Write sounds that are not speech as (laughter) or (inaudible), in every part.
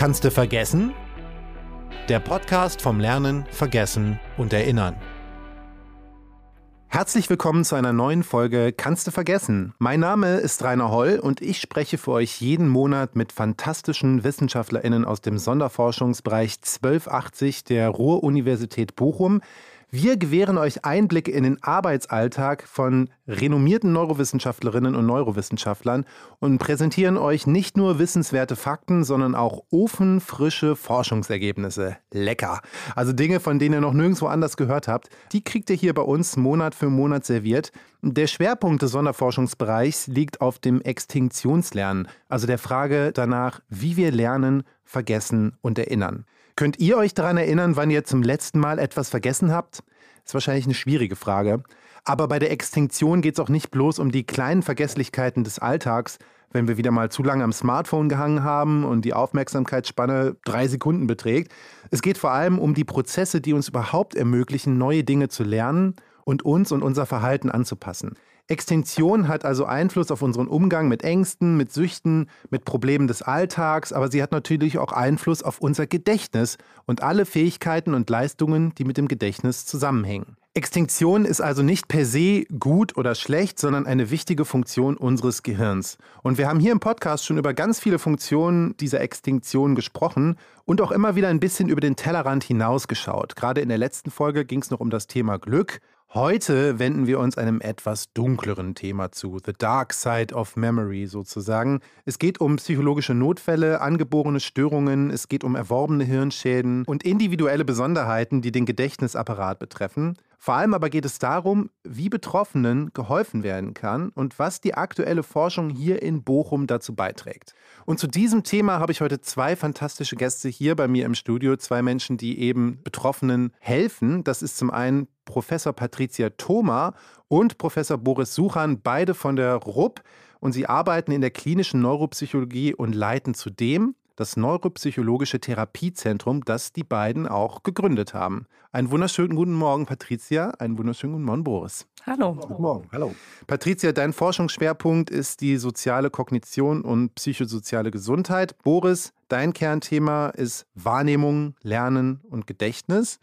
Kannst du vergessen? Der Podcast vom Lernen, Vergessen und Erinnern. Herzlich willkommen zu einer neuen Folge Kannst du vergessen? Mein Name ist Rainer Holl und ich spreche für euch jeden Monat mit fantastischen WissenschaftlerInnen aus dem Sonderforschungsbereich 1280 der Ruhr-Universität Bochum, wir gewähren euch Einblicke in den Arbeitsalltag von renommierten Neurowissenschaftlerinnen und Neurowissenschaftlern und präsentieren euch nicht nur wissenswerte Fakten, sondern auch ofenfrische Forschungsergebnisse. Lecker. Also Dinge, von denen ihr noch nirgendwo anders gehört habt, die kriegt ihr hier bei uns Monat für Monat serviert. Der Schwerpunkt des Sonderforschungsbereichs liegt auf dem Extinktionslernen, also der Frage danach, wie wir lernen, vergessen und erinnern. Könnt ihr euch daran erinnern, wann ihr zum letzten Mal etwas vergessen habt? Ist wahrscheinlich eine schwierige Frage. Aber bei der Extinktion geht es auch nicht bloß um die kleinen Vergesslichkeiten des Alltags, wenn wir wieder mal zu lange am Smartphone gehangen haben und die Aufmerksamkeitsspanne drei Sekunden beträgt. Es geht vor allem um die Prozesse, die uns überhaupt ermöglichen, neue Dinge zu lernen und uns und unser Verhalten anzupassen. Extinktion hat also Einfluss auf unseren Umgang mit Ängsten, mit Süchten, mit Problemen des Alltags, aber sie hat natürlich auch Einfluss auf unser Gedächtnis und alle Fähigkeiten und Leistungen, die mit dem Gedächtnis zusammenhängen. Extinktion ist also nicht per se gut oder schlecht, sondern eine wichtige Funktion unseres Gehirns. Und wir haben hier im Podcast schon über ganz viele Funktionen dieser Extinktion gesprochen und auch immer wieder ein bisschen über den Tellerrand hinausgeschaut. Gerade in der letzten Folge ging es noch um das Thema Glück. Heute wenden wir uns einem etwas dunkleren Thema zu, The Dark Side of Memory sozusagen. Es geht um psychologische Notfälle, angeborene Störungen, es geht um erworbene Hirnschäden und individuelle Besonderheiten, die den Gedächtnisapparat betreffen. Vor allem aber geht es darum, wie Betroffenen geholfen werden kann und was die aktuelle Forschung hier in Bochum dazu beiträgt. Und zu diesem Thema habe ich heute zwei fantastische Gäste hier bei mir im Studio, zwei Menschen, die eben Betroffenen helfen. Das ist zum einen Professor Patricia Thoma und Professor Boris Suchan, beide von der RUP. Und sie arbeiten in der klinischen Neuropsychologie und leiten zudem das Neuropsychologische Therapiezentrum, das die beiden auch gegründet haben. Einen wunderschönen guten Morgen, Patricia. Einen wunderschönen guten Morgen, Boris. Hallo. Guten Morgen. Hallo. Patricia, dein Forschungsschwerpunkt ist die soziale Kognition und psychosoziale Gesundheit. Boris, dein Kernthema ist Wahrnehmung, Lernen und Gedächtnis.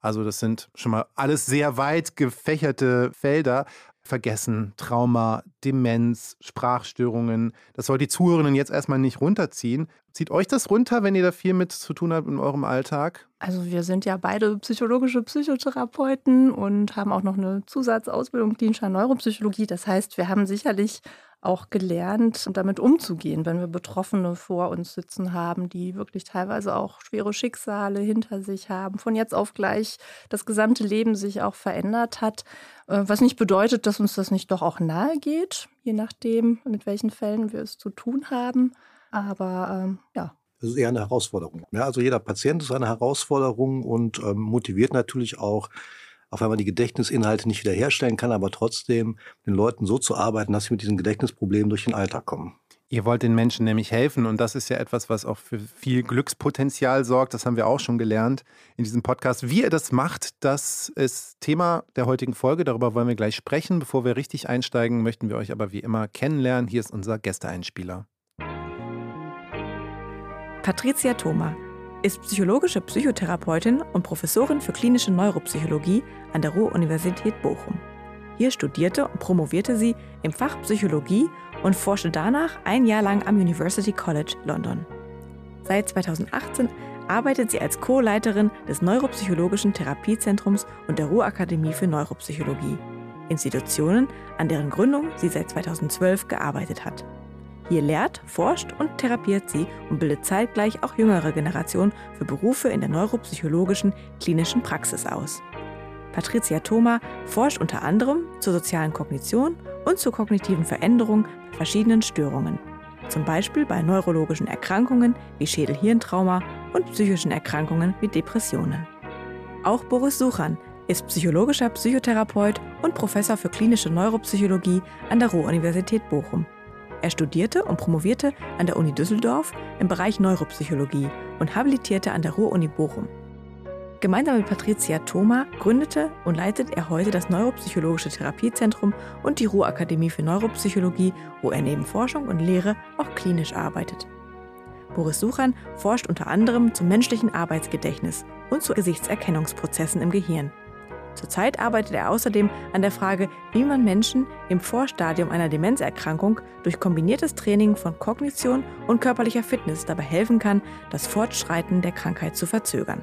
Also das sind schon mal alles sehr weit gefächerte Felder. Vergessen, Trauma, Demenz, Sprachstörungen. Das soll die Zuhörerinnen jetzt erstmal nicht runterziehen. Zieht euch das runter, wenn ihr da viel mit zu tun habt in eurem Alltag? Also wir sind ja beide psychologische Psychotherapeuten und haben auch noch eine Zusatzausbildung klinischer Neuropsychologie. Das heißt, wir haben sicherlich auch gelernt, damit umzugehen, wenn wir Betroffene vor uns sitzen haben, die wirklich teilweise auch schwere Schicksale hinter sich haben, von jetzt auf gleich das gesamte Leben sich auch verändert hat, äh, was nicht bedeutet, dass uns das nicht doch auch nahe geht, je nachdem, mit welchen Fällen wir es zu tun haben. Aber ähm, ja, das ist eher eine Herausforderung. Ja, also jeder Patient ist eine Herausforderung und ähm, motiviert natürlich auch auch wenn man die Gedächtnisinhalte nicht wiederherstellen kann, aber trotzdem den Leuten so zu arbeiten, dass sie mit diesen Gedächtnisproblemen durch den Alltag kommen. Ihr wollt den Menschen nämlich helfen und das ist ja etwas, was auch für viel Glückspotenzial sorgt. Das haben wir auch schon gelernt in diesem Podcast. Wie ihr das macht, das ist Thema der heutigen Folge. Darüber wollen wir gleich sprechen. Bevor wir richtig einsteigen, möchten wir euch aber wie immer kennenlernen. Hier ist unser Gästeeinspieler. Patricia Thoma ist psychologische Psychotherapeutin und Professorin für klinische Neuropsychologie an der Ruhr-Universität Bochum. Hier studierte und promovierte sie im Fach Psychologie und forschte danach ein Jahr lang am University College London. Seit 2018 arbeitet sie als Co-Leiterin des Neuropsychologischen Therapiezentrums und der Ruhr-Akademie für Neuropsychologie, Institutionen, an deren Gründung sie seit 2012 gearbeitet hat. Hier lehrt, forscht und therapiert sie und bildet zeitgleich auch jüngere Generationen für Berufe in der neuropsychologischen klinischen Praxis aus. Patricia Thoma forscht unter anderem zur sozialen Kognition und zur kognitiven Veränderung bei verschiedenen Störungen, zum Beispiel bei neurologischen Erkrankungen wie Schädel-Hirntrauma und psychischen Erkrankungen wie Depressionen. Auch Boris Suchan ist psychologischer Psychotherapeut und Professor für klinische Neuropsychologie an der Ruhr-Universität Bochum. Er studierte und promovierte an der Uni Düsseldorf im Bereich Neuropsychologie und habilitierte an der Ruhr-Uni Bochum. Gemeinsam mit Patricia Thoma gründete und leitet er heute das Neuropsychologische Therapiezentrum und die Ruhr-Akademie für Neuropsychologie, wo er neben Forschung und Lehre auch klinisch arbeitet. Boris Suchan forscht unter anderem zum menschlichen Arbeitsgedächtnis und zu Gesichtserkennungsprozessen im Gehirn. Zurzeit arbeitet er außerdem an der Frage, wie man Menschen im Vorstadium einer Demenzerkrankung durch kombiniertes Training von Kognition und körperlicher Fitness dabei helfen kann, das Fortschreiten der Krankheit zu verzögern.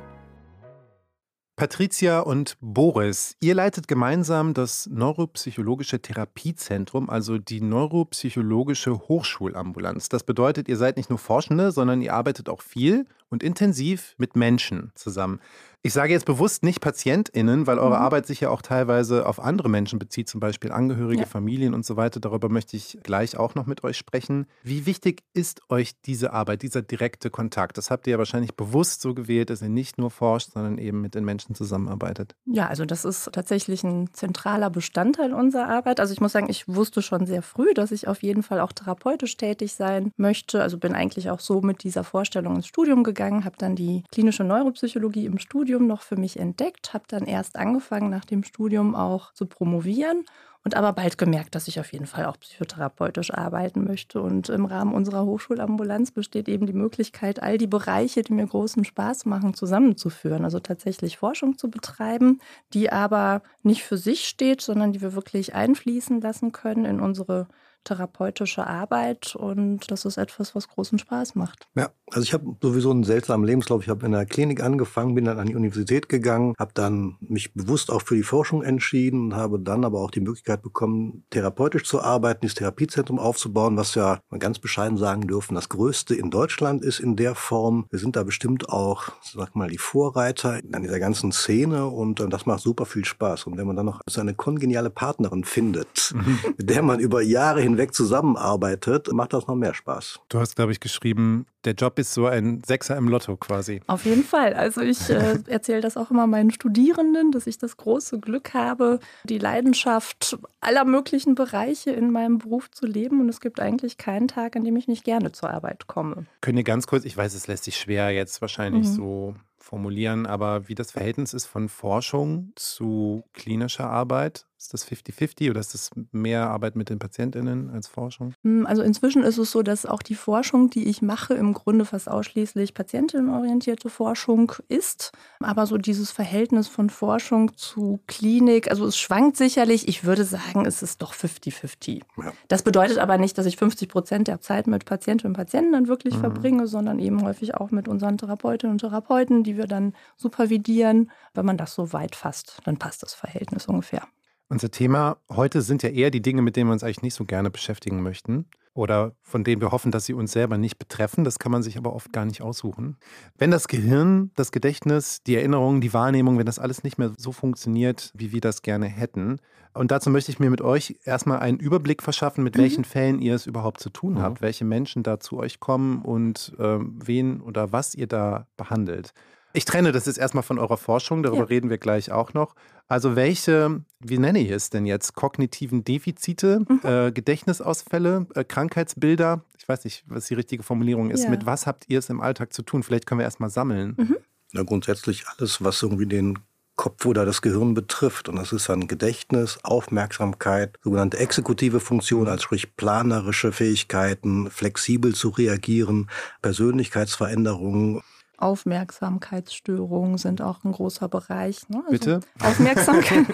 Patricia und Boris, ihr leitet gemeinsam das Neuropsychologische Therapiezentrum, also die Neuropsychologische Hochschulambulanz. Das bedeutet, ihr seid nicht nur Forschende, sondern ihr arbeitet auch viel und intensiv mit Menschen zusammen. Ich sage jetzt bewusst nicht PatientInnen, weil eure mhm. Arbeit sich ja auch teilweise auf andere Menschen bezieht, zum Beispiel Angehörige, ja. Familien und so weiter. Darüber möchte ich gleich auch noch mit euch sprechen. Wie wichtig ist euch diese Arbeit, dieser direkte Kontakt? Das habt ihr ja wahrscheinlich bewusst so gewählt, dass ihr nicht nur forscht, sondern eben mit den Menschen zusammenarbeitet. Ja, also das ist tatsächlich ein zentraler Bestandteil unserer Arbeit. Also ich muss sagen, ich wusste schon sehr früh, dass ich auf jeden Fall auch therapeutisch tätig sein möchte. Also bin eigentlich auch so mit dieser Vorstellung ins Studium gegangen, habe dann die klinische Neuropsychologie im Studium Studium noch für mich entdeckt, habe dann erst angefangen, nach dem Studium auch zu promovieren und aber bald gemerkt, dass ich auf jeden Fall auch psychotherapeutisch arbeiten möchte. Und im Rahmen unserer Hochschulambulanz besteht eben die Möglichkeit, all die Bereiche, die mir großen Spaß machen, zusammenzuführen. Also tatsächlich Forschung zu betreiben, die aber nicht für sich steht, sondern die wir wirklich einfließen lassen können in unsere therapeutische Arbeit und das ist etwas, was großen Spaß macht. Ja, also ich habe sowieso einen seltsamen Lebenslauf. Ich habe in der Klinik angefangen, bin dann an die Universität gegangen, habe dann mich bewusst auch für die Forschung entschieden, habe dann aber auch die Möglichkeit bekommen, therapeutisch zu arbeiten, dieses Therapiezentrum aufzubauen, was ja man ganz bescheiden sagen dürfen, das größte in Deutschland ist in der Form. Wir sind da bestimmt auch, sag mal, die Vorreiter an dieser ganzen Szene und äh, das macht super viel Spaß. Und wenn man dann noch so eine kongeniale Partnerin findet, mhm. mit der man über Jahre hin hinweg zusammenarbeitet, macht das noch mehr Spaß. Du hast, glaube ich, geschrieben, der Job ist so ein Sechser im Lotto quasi. Auf jeden Fall. Also ich äh, (laughs) erzähle das auch immer meinen Studierenden, dass ich das große Glück habe, die Leidenschaft aller möglichen Bereiche in meinem Beruf zu leben. Und es gibt eigentlich keinen Tag, an dem ich nicht gerne zur Arbeit komme. Könnt ihr ganz kurz, ich weiß, es lässt sich schwer jetzt wahrscheinlich mhm. so formulieren, aber wie das Verhältnis ist von Forschung zu klinischer Arbeit? Ist das 50-50 oder ist das mehr Arbeit mit den PatientInnen als Forschung? Hm, also inzwischen ist es so, dass auch die Forschung, die ich mache, im Grunde fast ausschließlich patientinnenorientierte Forschung ist. Aber so dieses Verhältnis von Forschung zu Klinik, also es schwankt sicherlich. Ich würde sagen, es ist doch 50-50. Ja. Das bedeutet aber nicht, dass ich 50 Prozent der Zeit mit Patientinnen und Patienten dann wirklich mhm. verbringe, sondern eben häufig auch mit unseren Therapeutinnen und Therapeuten, die wir dann supervidieren. Wenn man das so weit fasst, dann passt das Verhältnis ungefähr. Unser Thema heute sind ja eher die Dinge, mit denen wir uns eigentlich nicht so gerne beschäftigen möchten oder von denen wir hoffen, dass sie uns selber nicht betreffen. Das kann man sich aber oft gar nicht aussuchen. Wenn das Gehirn, das Gedächtnis, die Erinnerung, die Wahrnehmung, wenn das alles nicht mehr so funktioniert, wie wir das gerne hätten. Und dazu möchte ich mir mit euch erstmal einen Überblick verschaffen, mit mhm. welchen Fällen ihr es überhaupt zu tun habt, mhm. welche Menschen da zu euch kommen und äh, wen oder was ihr da behandelt. Ich trenne das jetzt erstmal von eurer Forschung, darüber ja. reden wir gleich auch noch. Also welche, wie nenne ich es denn jetzt, kognitiven Defizite, mhm. äh, Gedächtnisausfälle, äh, Krankheitsbilder, ich weiß nicht, was die richtige Formulierung ist, ja. mit was habt ihr es im Alltag zu tun? Vielleicht können wir erstmal sammeln. Mhm. Na, grundsätzlich alles, was irgendwie den Kopf oder das Gehirn betrifft. Und das ist dann Gedächtnis, Aufmerksamkeit, sogenannte exekutive Funktion, also sprich planerische Fähigkeiten, flexibel zu reagieren, Persönlichkeitsveränderungen, Aufmerksamkeitsstörungen sind auch ein großer Bereich. Ne? Also Bitte? Aufmerksamkeit.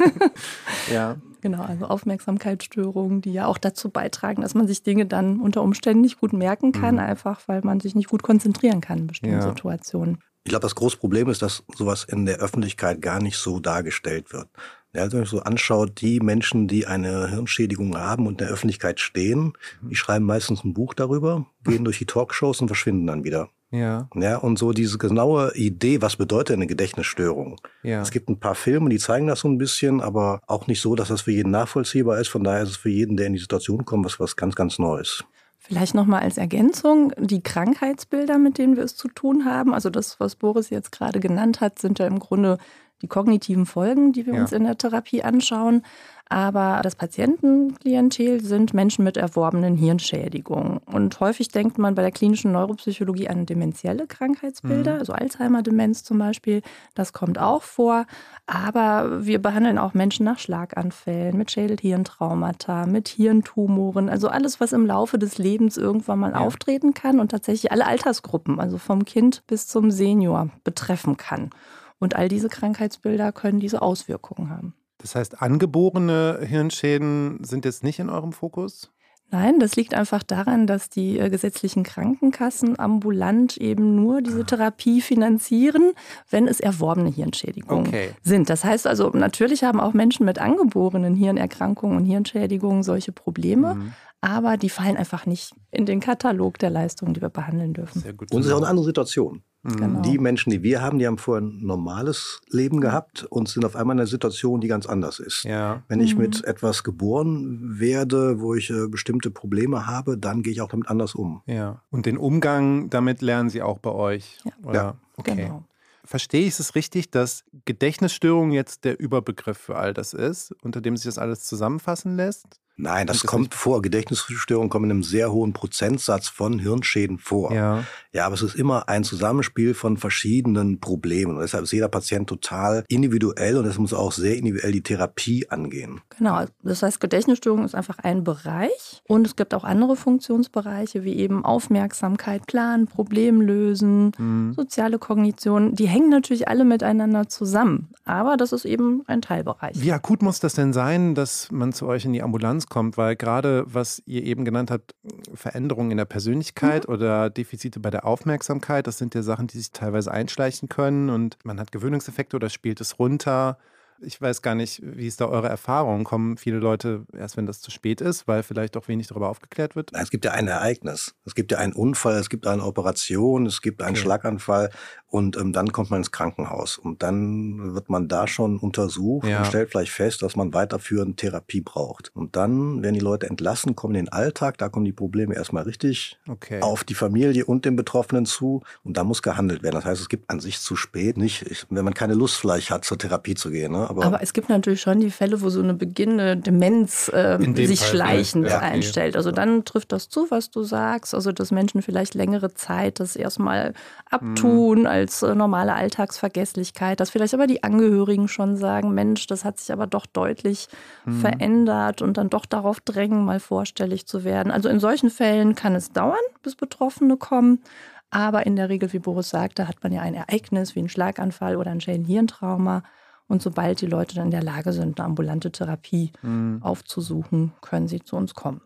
(laughs) ja. Genau, also Aufmerksamkeitsstörungen, die ja auch dazu beitragen, dass man sich Dinge dann unter Umständen nicht gut merken kann, mhm. einfach weil man sich nicht gut konzentrieren kann in bestimmten ja. Situationen. Ich glaube, das große Problem ist, dass sowas in der Öffentlichkeit gar nicht so dargestellt wird. Ja, also wenn man sich so anschaut, die Menschen, die eine Hirnschädigung haben und in der Öffentlichkeit stehen, die schreiben meistens ein Buch darüber, gehen (laughs) durch die Talkshows und verschwinden dann wieder. Ja. Ja, und so diese genaue Idee, was bedeutet eine Gedächtnisstörung? Ja. Es gibt ein paar Filme, die zeigen das so ein bisschen, aber auch nicht so, dass das für jeden nachvollziehbar ist. Von daher ist es für jeden, der in die Situation kommt, was, was ganz, ganz Neues. Vielleicht nochmal als Ergänzung, die Krankheitsbilder, mit denen wir es zu tun haben, also das, was Boris jetzt gerade genannt hat, sind ja im Grunde die kognitiven Folgen, die wir ja. uns in der Therapie anschauen. Aber das Patientenklientel sind Menschen mit erworbenen Hirnschädigungen. Und häufig denkt man bei der klinischen Neuropsychologie an demenzielle Krankheitsbilder, mhm. also Alzheimer-Demenz zum Beispiel. Das kommt auch vor. Aber wir behandeln auch Menschen nach Schlaganfällen, mit Schädel-Hirntraumata, mit Hirntumoren. Also alles, was im Laufe des Lebens irgendwann mal ja. auftreten kann und tatsächlich alle Altersgruppen, also vom Kind bis zum Senior, betreffen kann. Und all diese Krankheitsbilder können diese Auswirkungen haben. Das heißt, angeborene Hirnschäden sind jetzt nicht in eurem Fokus? Nein, das liegt einfach daran, dass die äh, gesetzlichen Krankenkassen ambulant eben nur diese ah. Therapie finanzieren, wenn es erworbene Hirnschädigungen okay. sind. Das heißt also, natürlich haben auch Menschen mit angeborenen Hirnerkrankungen und Hirnschädigungen solche Probleme. Mhm aber die fallen einfach nicht in den Katalog der Leistungen, die wir behandeln dürfen. Sehr gut. Und es ist auch eine andere Situation. Mhm. Genau. Die Menschen, die wir haben, die haben vorher ein normales Leben mhm. gehabt und sind auf einmal in einer Situation, die ganz anders ist. Ja. Wenn ich mhm. mit etwas geboren werde, wo ich äh, bestimmte Probleme habe, dann gehe ich auch damit anders um. Ja. Und den Umgang damit lernen Sie auch bei euch? Ja. Oder? ja. Okay. Genau. Verstehe ich es richtig, dass Gedächtnisstörung jetzt der Überbegriff für all das ist, unter dem sich das alles zusammenfassen lässt? Nein, das, das kommt vor. Gedächtnisstörungen kommen in einem sehr hohen Prozentsatz von Hirnschäden vor. Ja. ja, aber es ist immer ein Zusammenspiel von verschiedenen Problemen. Und deshalb ist jeder Patient total individuell und es muss auch sehr individuell die Therapie angehen. Genau, das heißt, Gedächtnisstörung ist einfach ein Bereich und es gibt auch andere Funktionsbereiche wie eben Aufmerksamkeit, Plan, Problemlösen, mhm. soziale Kognition. Die hängen natürlich alle miteinander zusammen, aber das ist eben ein Teilbereich. Wie akut muss das denn sein, dass man zu euch in die Ambulanz kommt, weil gerade was ihr eben genannt habt, Veränderungen in der Persönlichkeit mhm. oder Defizite bei der Aufmerksamkeit, das sind ja Sachen, die sich teilweise einschleichen können und man hat Gewöhnungseffekte oder spielt es runter. Ich weiß gar nicht, wie ist da eure Erfahrung? Kommen viele Leute erst, wenn das zu spät ist, weil vielleicht auch wenig darüber aufgeklärt wird? Es gibt ja ein Ereignis. Es gibt ja einen Unfall, es gibt eine Operation, es gibt einen okay. Schlaganfall und ähm, dann kommt man ins Krankenhaus und dann wird man da schon untersucht ja. und stellt vielleicht fest, dass man weiterführend Therapie braucht. Und dann werden die Leute entlassen, kommen in den Alltag, da kommen die Probleme erstmal richtig okay. auf die Familie und den Betroffenen zu und da muss gehandelt werden. Das heißt, es gibt an sich zu spät nicht, wenn man keine Lust vielleicht hat, zur Therapie zu gehen. Ne? Aber, Aber, es gibt natürlich schon die Fälle, wo so eine beginnende Demenz äh, sich Fall schleichend ja, einstellt. Also dann trifft das zu, was du sagst. Also dass Menschen vielleicht längere Zeit das erstmal abtun mhm. als äh, normale Alltagsvergesslichkeit. Dass vielleicht aber die Angehörigen schon sagen, Mensch, das hat sich aber doch deutlich mhm. verändert und dann doch darauf drängen, mal vorstellig zu werden. Also in solchen Fällen kann es dauern, bis Betroffene kommen. Aber in der Regel, wie Boris sagte, hat man ja ein Ereignis wie ein Schlaganfall oder ein Schädenhirntrauma. Und sobald die Leute dann in der Lage sind, eine ambulante Therapie mhm. aufzusuchen, können sie zu uns kommen.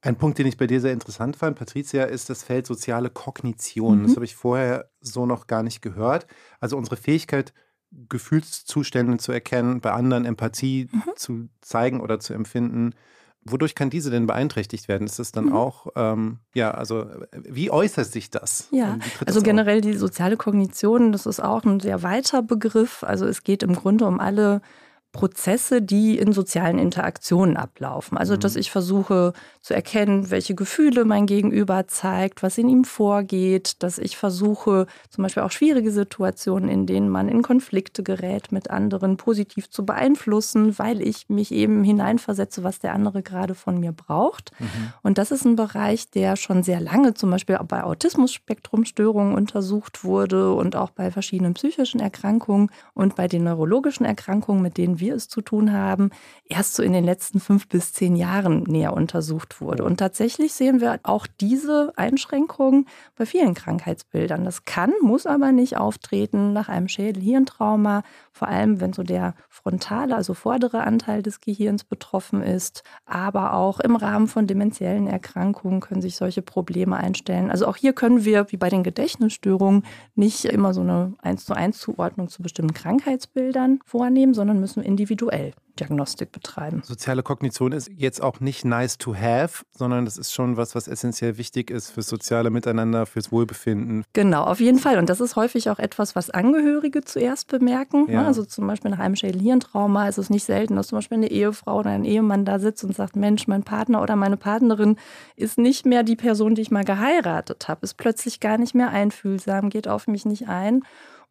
Ein Punkt, den ich bei dir sehr interessant fand, Patricia, ist das Feld soziale Kognition. Mhm. Das habe ich vorher so noch gar nicht gehört. Also unsere Fähigkeit, Gefühlszustände zu erkennen, bei anderen Empathie mhm. zu zeigen oder zu empfinden. Wodurch kann diese denn beeinträchtigt werden? Ist das dann mhm. auch, ähm, ja, also wie äußert sich das? Ja, also generell auf? die soziale Kognition, das ist auch ein sehr weiter Begriff. Also es geht im Grunde um alle Prozesse, die in sozialen Interaktionen ablaufen. Also, dass mhm. ich versuche zu erkennen, welche Gefühle mein Gegenüber zeigt, was in ihm vorgeht, dass ich versuche, zum Beispiel auch schwierige Situationen, in denen man in Konflikte gerät, mit anderen positiv zu beeinflussen, weil ich mich eben hineinversetze, was der andere gerade von mir braucht. Mhm. Und das ist ein Bereich, der schon sehr lange zum Beispiel bei Autismus-Spektrumstörungen untersucht wurde und auch bei verschiedenen psychischen Erkrankungen und bei den neurologischen Erkrankungen, mit denen wir wir es zu tun haben, erst so in den letzten fünf bis zehn Jahren näher untersucht wurde. Und tatsächlich sehen wir auch diese Einschränkungen bei vielen Krankheitsbildern. Das kann, muss aber nicht auftreten nach einem Schädel-Hirntrauma, vor allem wenn so der frontale, also vordere Anteil des Gehirns betroffen ist. Aber auch im Rahmen von dementiellen Erkrankungen können sich solche Probleme einstellen. Also auch hier können wir, wie bei den Gedächtnisstörungen, nicht immer so eine 1 zu 1 Zuordnung zu bestimmten Krankheitsbildern vornehmen, sondern müssen individuell Diagnostik betreiben. Soziale Kognition ist jetzt auch nicht nice to have, sondern das ist schon was, was essentiell wichtig ist fürs soziale Miteinander, fürs Wohlbefinden. Genau, auf jeden Fall. Und das ist häufig auch etwas, was Angehörige zuerst bemerken. Ja. Also zum Beispiel nach einem Schädel-Hirntrauma ist es nicht selten, dass zum Beispiel eine Ehefrau oder ein Ehemann da sitzt und sagt, Mensch, mein Partner oder meine Partnerin ist nicht mehr die Person, die ich mal geheiratet habe, ist plötzlich gar nicht mehr einfühlsam, geht auf mich nicht ein.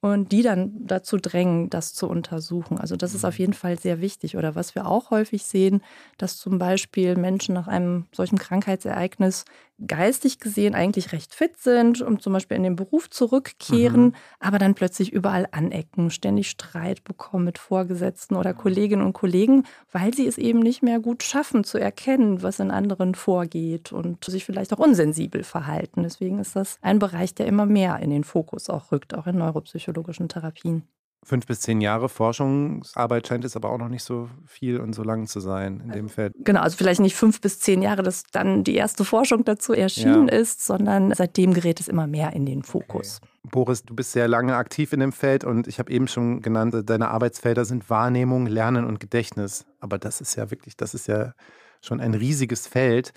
Und die dann dazu drängen, das zu untersuchen. Also das ist auf jeden Fall sehr wichtig. Oder was wir auch häufig sehen, dass zum Beispiel Menschen nach einem solchen Krankheitsereignis geistig gesehen eigentlich recht fit sind und zum Beispiel in den Beruf zurückkehren, mhm. aber dann plötzlich überall anecken, ständig Streit bekommen mit Vorgesetzten oder Kolleginnen und Kollegen, weil sie es eben nicht mehr gut schaffen zu erkennen, was in anderen vorgeht und sich vielleicht auch unsensibel verhalten. Deswegen ist das ein Bereich, der immer mehr in den Fokus auch rückt, auch in neuropsychologischen Therapien fünf bis zehn Jahre Forschungsarbeit scheint es aber auch noch nicht so viel und so lang zu sein in dem Feld. Genau, also vielleicht nicht fünf bis zehn Jahre, dass dann die erste Forschung dazu erschienen ja. ist, sondern seitdem gerät es immer mehr in den Fokus. Okay. Boris, du bist sehr lange aktiv in dem Feld und ich habe eben schon genannt, deine Arbeitsfelder sind Wahrnehmung, Lernen und Gedächtnis. Aber das ist ja wirklich, das ist ja schon ein riesiges Feld.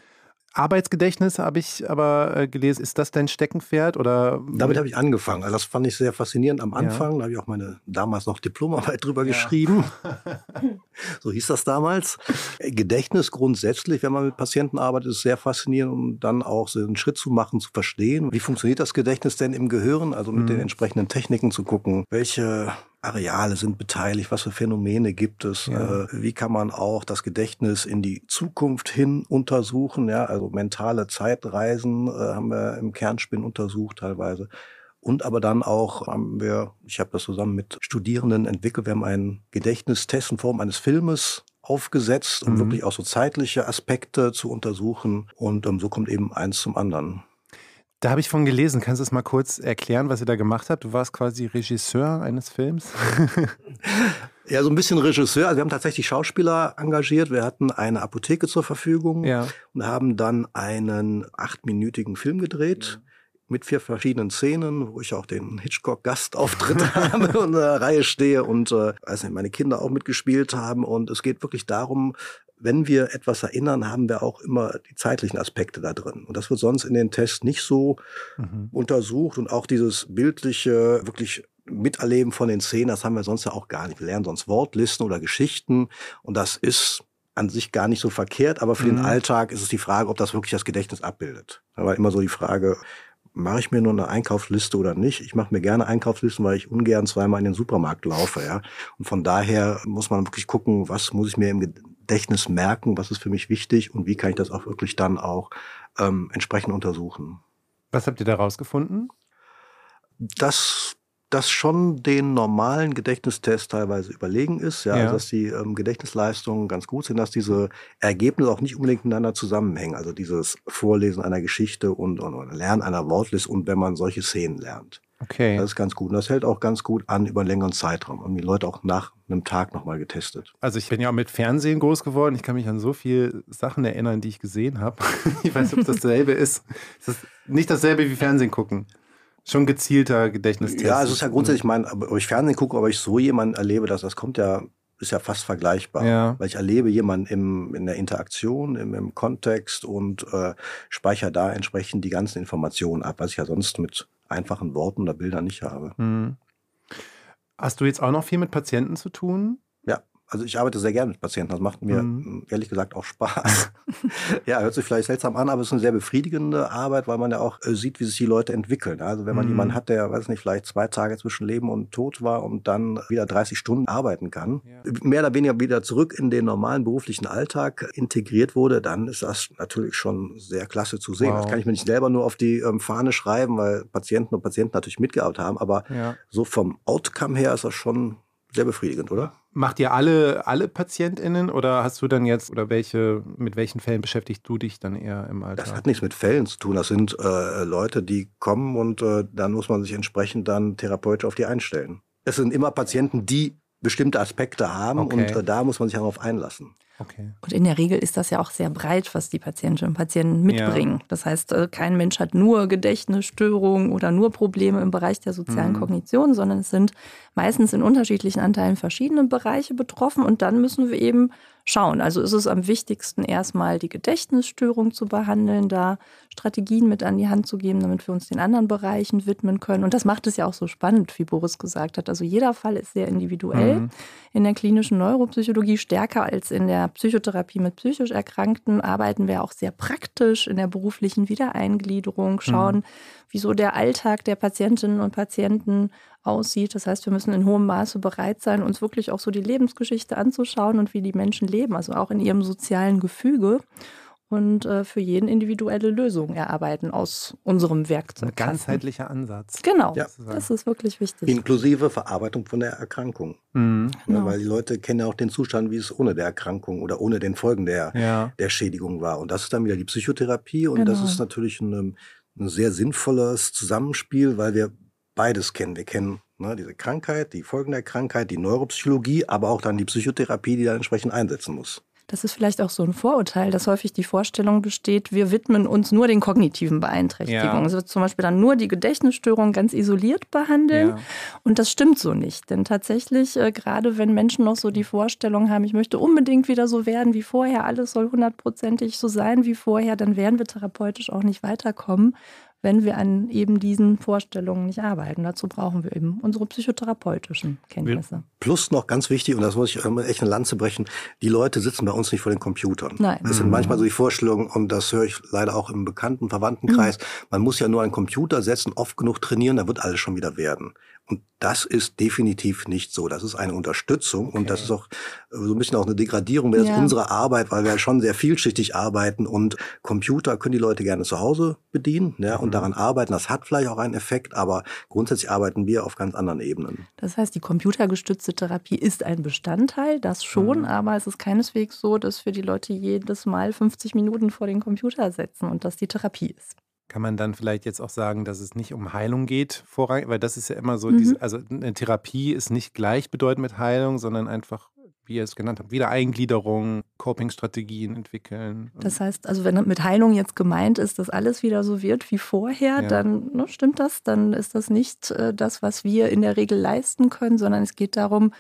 Arbeitsgedächtnis habe ich aber äh, gelesen. Ist das dein Steckenpferd? Oder? Damit habe ich angefangen. Also das fand ich sehr faszinierend am Anfang. Ja. Da habe ich auch meine damals noch Diplomarbeit drüber ja. geschrieben. (laughs) so hieß das damals. Gedächtnis grundsätzlich, wenn man mit Patienten arbeitet, ist sehr faszinierend, um dann auch so einen Schritt zu machen, zu verstehen. Wie funktioniert das Gedächtnis denn im Gehirn? Also mit mhm. den entsprechenden Techniken zu gucken, welche Areale sind beteiligt, was für Phänomene gibt es, ja. äh, wie kann man auch das Gedächtnis in die Zukunft hin untersuchen, ja, also mentale Zeitreisen äh, haben wir im Kernspin untersucht teilweise. Und aber dann auch haben wir, ich habe das zusammen mit Studierenden entwickelt, wir haben einen Gedächtnistest in Form eines Filmes aufgesetzt, um mhm. wirklich auch so zeitliche Aspekte zu untersuchen. Und ähm, so kommt eben eins zum anderen. Da habe ich von gelesen. Kannst du es mal kurz erklären, was ihr da gemacht habt? Du warst quasi Regisseur eines Films. (laughs) ja, so ein bisschen Regisseur. Also wir haben tatsächlich Schauspieler engagiert. Wir hatten eine Apotheke zur Verfügung ja. und haben dann einen achtminütigen Film gedreht. Ja. Mit vier verschiedenen Szenen, wo ich auch den Hitchcock-Gastauftritt (laughs) habe und in der Reihe stehe und äh, nicht, meine Kinder auch mitgespielt haben. Und es geht wirklich darum, wenn wir etwas erinnern, haben wir auch immer die zeitlichen Aspekte da drin. Und das wird sonst in den Tests nicht so mhm. untersucht. Und auch dieses bildliche, wirklich Miterleben von den Szenen, das haben wir sonst ja auch gar nicht. Wir lernen sonst Wortlisten oder Geschichten. Und das ist an sich gar nicht so verkehrt, aber für mhm. den Alltag ist es die Frage, ob das wirklich das Gedächtnis abbildet. Da war immer so die Frage, mache ich mir nur eine Einkaufsliste oder nicht? Ich mache mir gerne Einkaufslisten, weil ich ungern zweimal in den Supermarkt laufe, ja. Und von daher muss man wirklich gucken, was muss ich mir im Gedächtnis merken, was ist für mich wichtig und wie kann ich das auch wirklich dann auch ähm, entsprechend untersuchen. Was habt ihr da rausgefunden? Dass das schon den normalen Gedächtnistest teilweise überlegen ist, ja, ja. Also dass die ähm, Gedächtnisleistungen ganz gut sind, dass diese Ergebnisse auch nicht unbedingt miteinander zusammenhängen. Also dieses Vorlesen einer Geschichte und, und, und Lernen einer Wortliste und wenn man solche Szenen lernt. Okay. Das ist ganz gut. Und das hält auch ganz gut an über einen längeren Zeitraum. Haben die Leute auch nach einem Tag nochmal getestet. Also ich bin ja auch mit Fernsehen groß geworden. Ich kann mich an so viele Sachen erinnern, die ich gesehen habe. (laughs) ich weiß nicht, ob das dasselbe ist. Es ist nicht dasselbe wie Fernsehen gucken. Schon gezielter Gedächtnistest. Ja, es ist ja grundsätzlich, ich meine, ob ich Fernsehen gucke, ob ich so jemanden erlebe, dass das kommt ja ist ja fast vergleichbar, ja. weil ich erlebe jemanden im, in der Interaktion, im, im Kontext und äh, speichere da entsprechend die ganzen Informationen ab, was ich ja sonst mit einfachen Worten oder Bildern nicht habe. Mhm. Hast du jetzt auch noch viel mit Patienten zu tun? Also ich arbeite sehr gerne mit Patienten. Das macht mir mhm. ehrlich gesagt auch Spaß. (laughs) ja, hört sich vielleicht seltsam an, aber es ist eine sehr befriedigende Arbeit, weil man ja auch äh, sieht, wie sich die Leute entwickeln. Also wenn man mhm. jemanden hat, der, weiß nicht, vielleicht zwei Tage zwischen Leben und Tod war und dann wieder 30 Stunden arbeiten kann, ja. mehr oder weniger wieder zurück in den normalen beruflichen Alltag integriert wurde, dann ist das natürlich schon sehr klasse zu sehen. Wow. Das kann ich mir nicht selber nur auf die ähm, Fahne schreiben, weil Patienten und Patienten natürlich mitgearbeitet haben, aber ja. so vom Outcome her ist das schon sehr befriedigend, oder? Macht ihr alle, alle PatientInnen oder hast du dann jetzt, oder welche, mit welchen Fällen beschäftigst du dich dann eher im Alltag? Das hat nichts mit Fällen zu tun. Das sind äh, Leute, die kommen und äh, dann muss man sich entsprechend dann therapeutisch auf die einstellen. Es sind immer Patienten, die bestimmte Aspekte haben okay. und äh, da muss man sich darauf einlassen. Okay. Und in der Regel ist das ja auch sehr breit, was die Patientinnen und Patienten mitbringen. Ja. Das heißt, äh, kein Mensch hat nur Gedächtnisstörungen oder nur Probleme im Bereich der sozialen mhm. Kognition, sondern es sind meistens in unterschiedlichen Anteilen verschiedene Bereiche betroffen. Und dann müssen wir eben schauen. Also ist es am wichtigsten, erstmal die Gedächtnisstörung zu behandeln, da Strategien mit an die Hand zu geben, damit wir uns den anderen Bereichen widmen können. Und das macht es ja auch so spannend, wie Boris gesagt hat. Also jeder Fall ist sehr individuell. Mhm. In der klinischen Neuropsychologie stärker als in der Psychotherapie mit psychisch Erkrankten arbeiten wir auch sehr praktisch in der beruflichen Wiedereingliederung, schauen, mhm. wieso der Alltag der Patientinnen und Patienten aussieht. Das heißt, wir müssen in hohem Maße bereit sein, uns wirklich auch so die Lebensgeschichte anzuschauen und wie die Menschen leben, also auch in ihrem sozialen Gefüge und äh, für jeden individuelle Lösungen erarbeiten aus unserem Werkzeug. Ein ganzheitlicher Ansatz. Genau, ja. das ist wirklich wichtig. Inklusive Verarbeitung von der Erkrankung. Mhm. Genau. Weil die Leute kennen ja auch den Zustand, wie es ohne der Erkrankung oder ohne den Folgen der, ja. der Schädigung war. Und das ist dann wieder die Psychotherapie und genau. das ist natürlich ein, ein sehr sinnvolles Zusammenspiel, weil wir beides kennen. Wir kennen ne, diese Krankheit, die Folgen der Krankheit, die Neuropsychologie, aber auch dann die Psychotherapie, die dann entsprechend einsetzen muss. Das ist vielleicht auch so ein Vorurteil, dass häufig die Vorstellung besteht, wir widmen uns nur den kognitiven Beeinträchtigungen. Ja. Also zum Beispiel dann nur die Gedächtnisstörung ganz isoliert behandeln. Ja. Und das stimmt so nicht. Denn tatsächlich, äh, gerade wenn Menschen noch so die Vorstellung haben, ich möchte unbedingt wieder so werden wie vorher, alles soll hundertprozentig so sein wie vorher, dann werden wir therapeutisch auch nicht weiterkommen wenn wir an eben diesen Vorstellungen nicht arbeiten. Dazu brauchen wir eben unsere psychotherapeutischen Kenntnisse. Plus noch ganz wichtig, und das muss ich echt eine Lanze brechen, die Leute sitzen bei uns nicht vor den Computern. Nein. Das sind manchmal so die Vorstellungen, und das höre ich leider auch im bekannten Verwandtenkreis, mhm. man muss ja nur einen Computer setzen, oft genug trainieren, dann wird alles schon wieder werden. Und das ist definitiv nicht so. Das ist eine Unterstützung okay. und das ist auch so ein bisschen auch eine Degradierung wäre ja. unserer Arbeit, weil wir schon sehr vielschichtig arbeiten und Computer können die Leute gerne zu Hause bedienen ja, und mhm. daran arbeiten. Das hat vielleicht auch einen Effekt, aber grundsätzlich arbeiten wir auf ganz anderen Ebenen. Das heißt, die computergestützte Therapie ist ein Bestandteil, das schon, mhm. aber es ist keineswegs so, dass wir die Leute jedes Mal 50 Minuten vor den Computer setzen und das die Therapie ist. Kann man dann vielleicht jetzt auch sagen, dass es nicht um Heilung geht, vorrangig, weil das ist ja immer so, mhm. diese, also eine Therapie ist nicht gleichbedeutend mit Heilung, sondern einfach, wie ihr es genannt habt, Wiedereingliederung, Coping-Strategien entwickeln. Das heißt, also wenn mit Heilung jetzt gemeint ist, dass alles wieder so wird wie vorher, ja. dann ne, stimmt das, dann ist das nicht äh, das, was wir in der Regel leisten können, sondern es geht darum,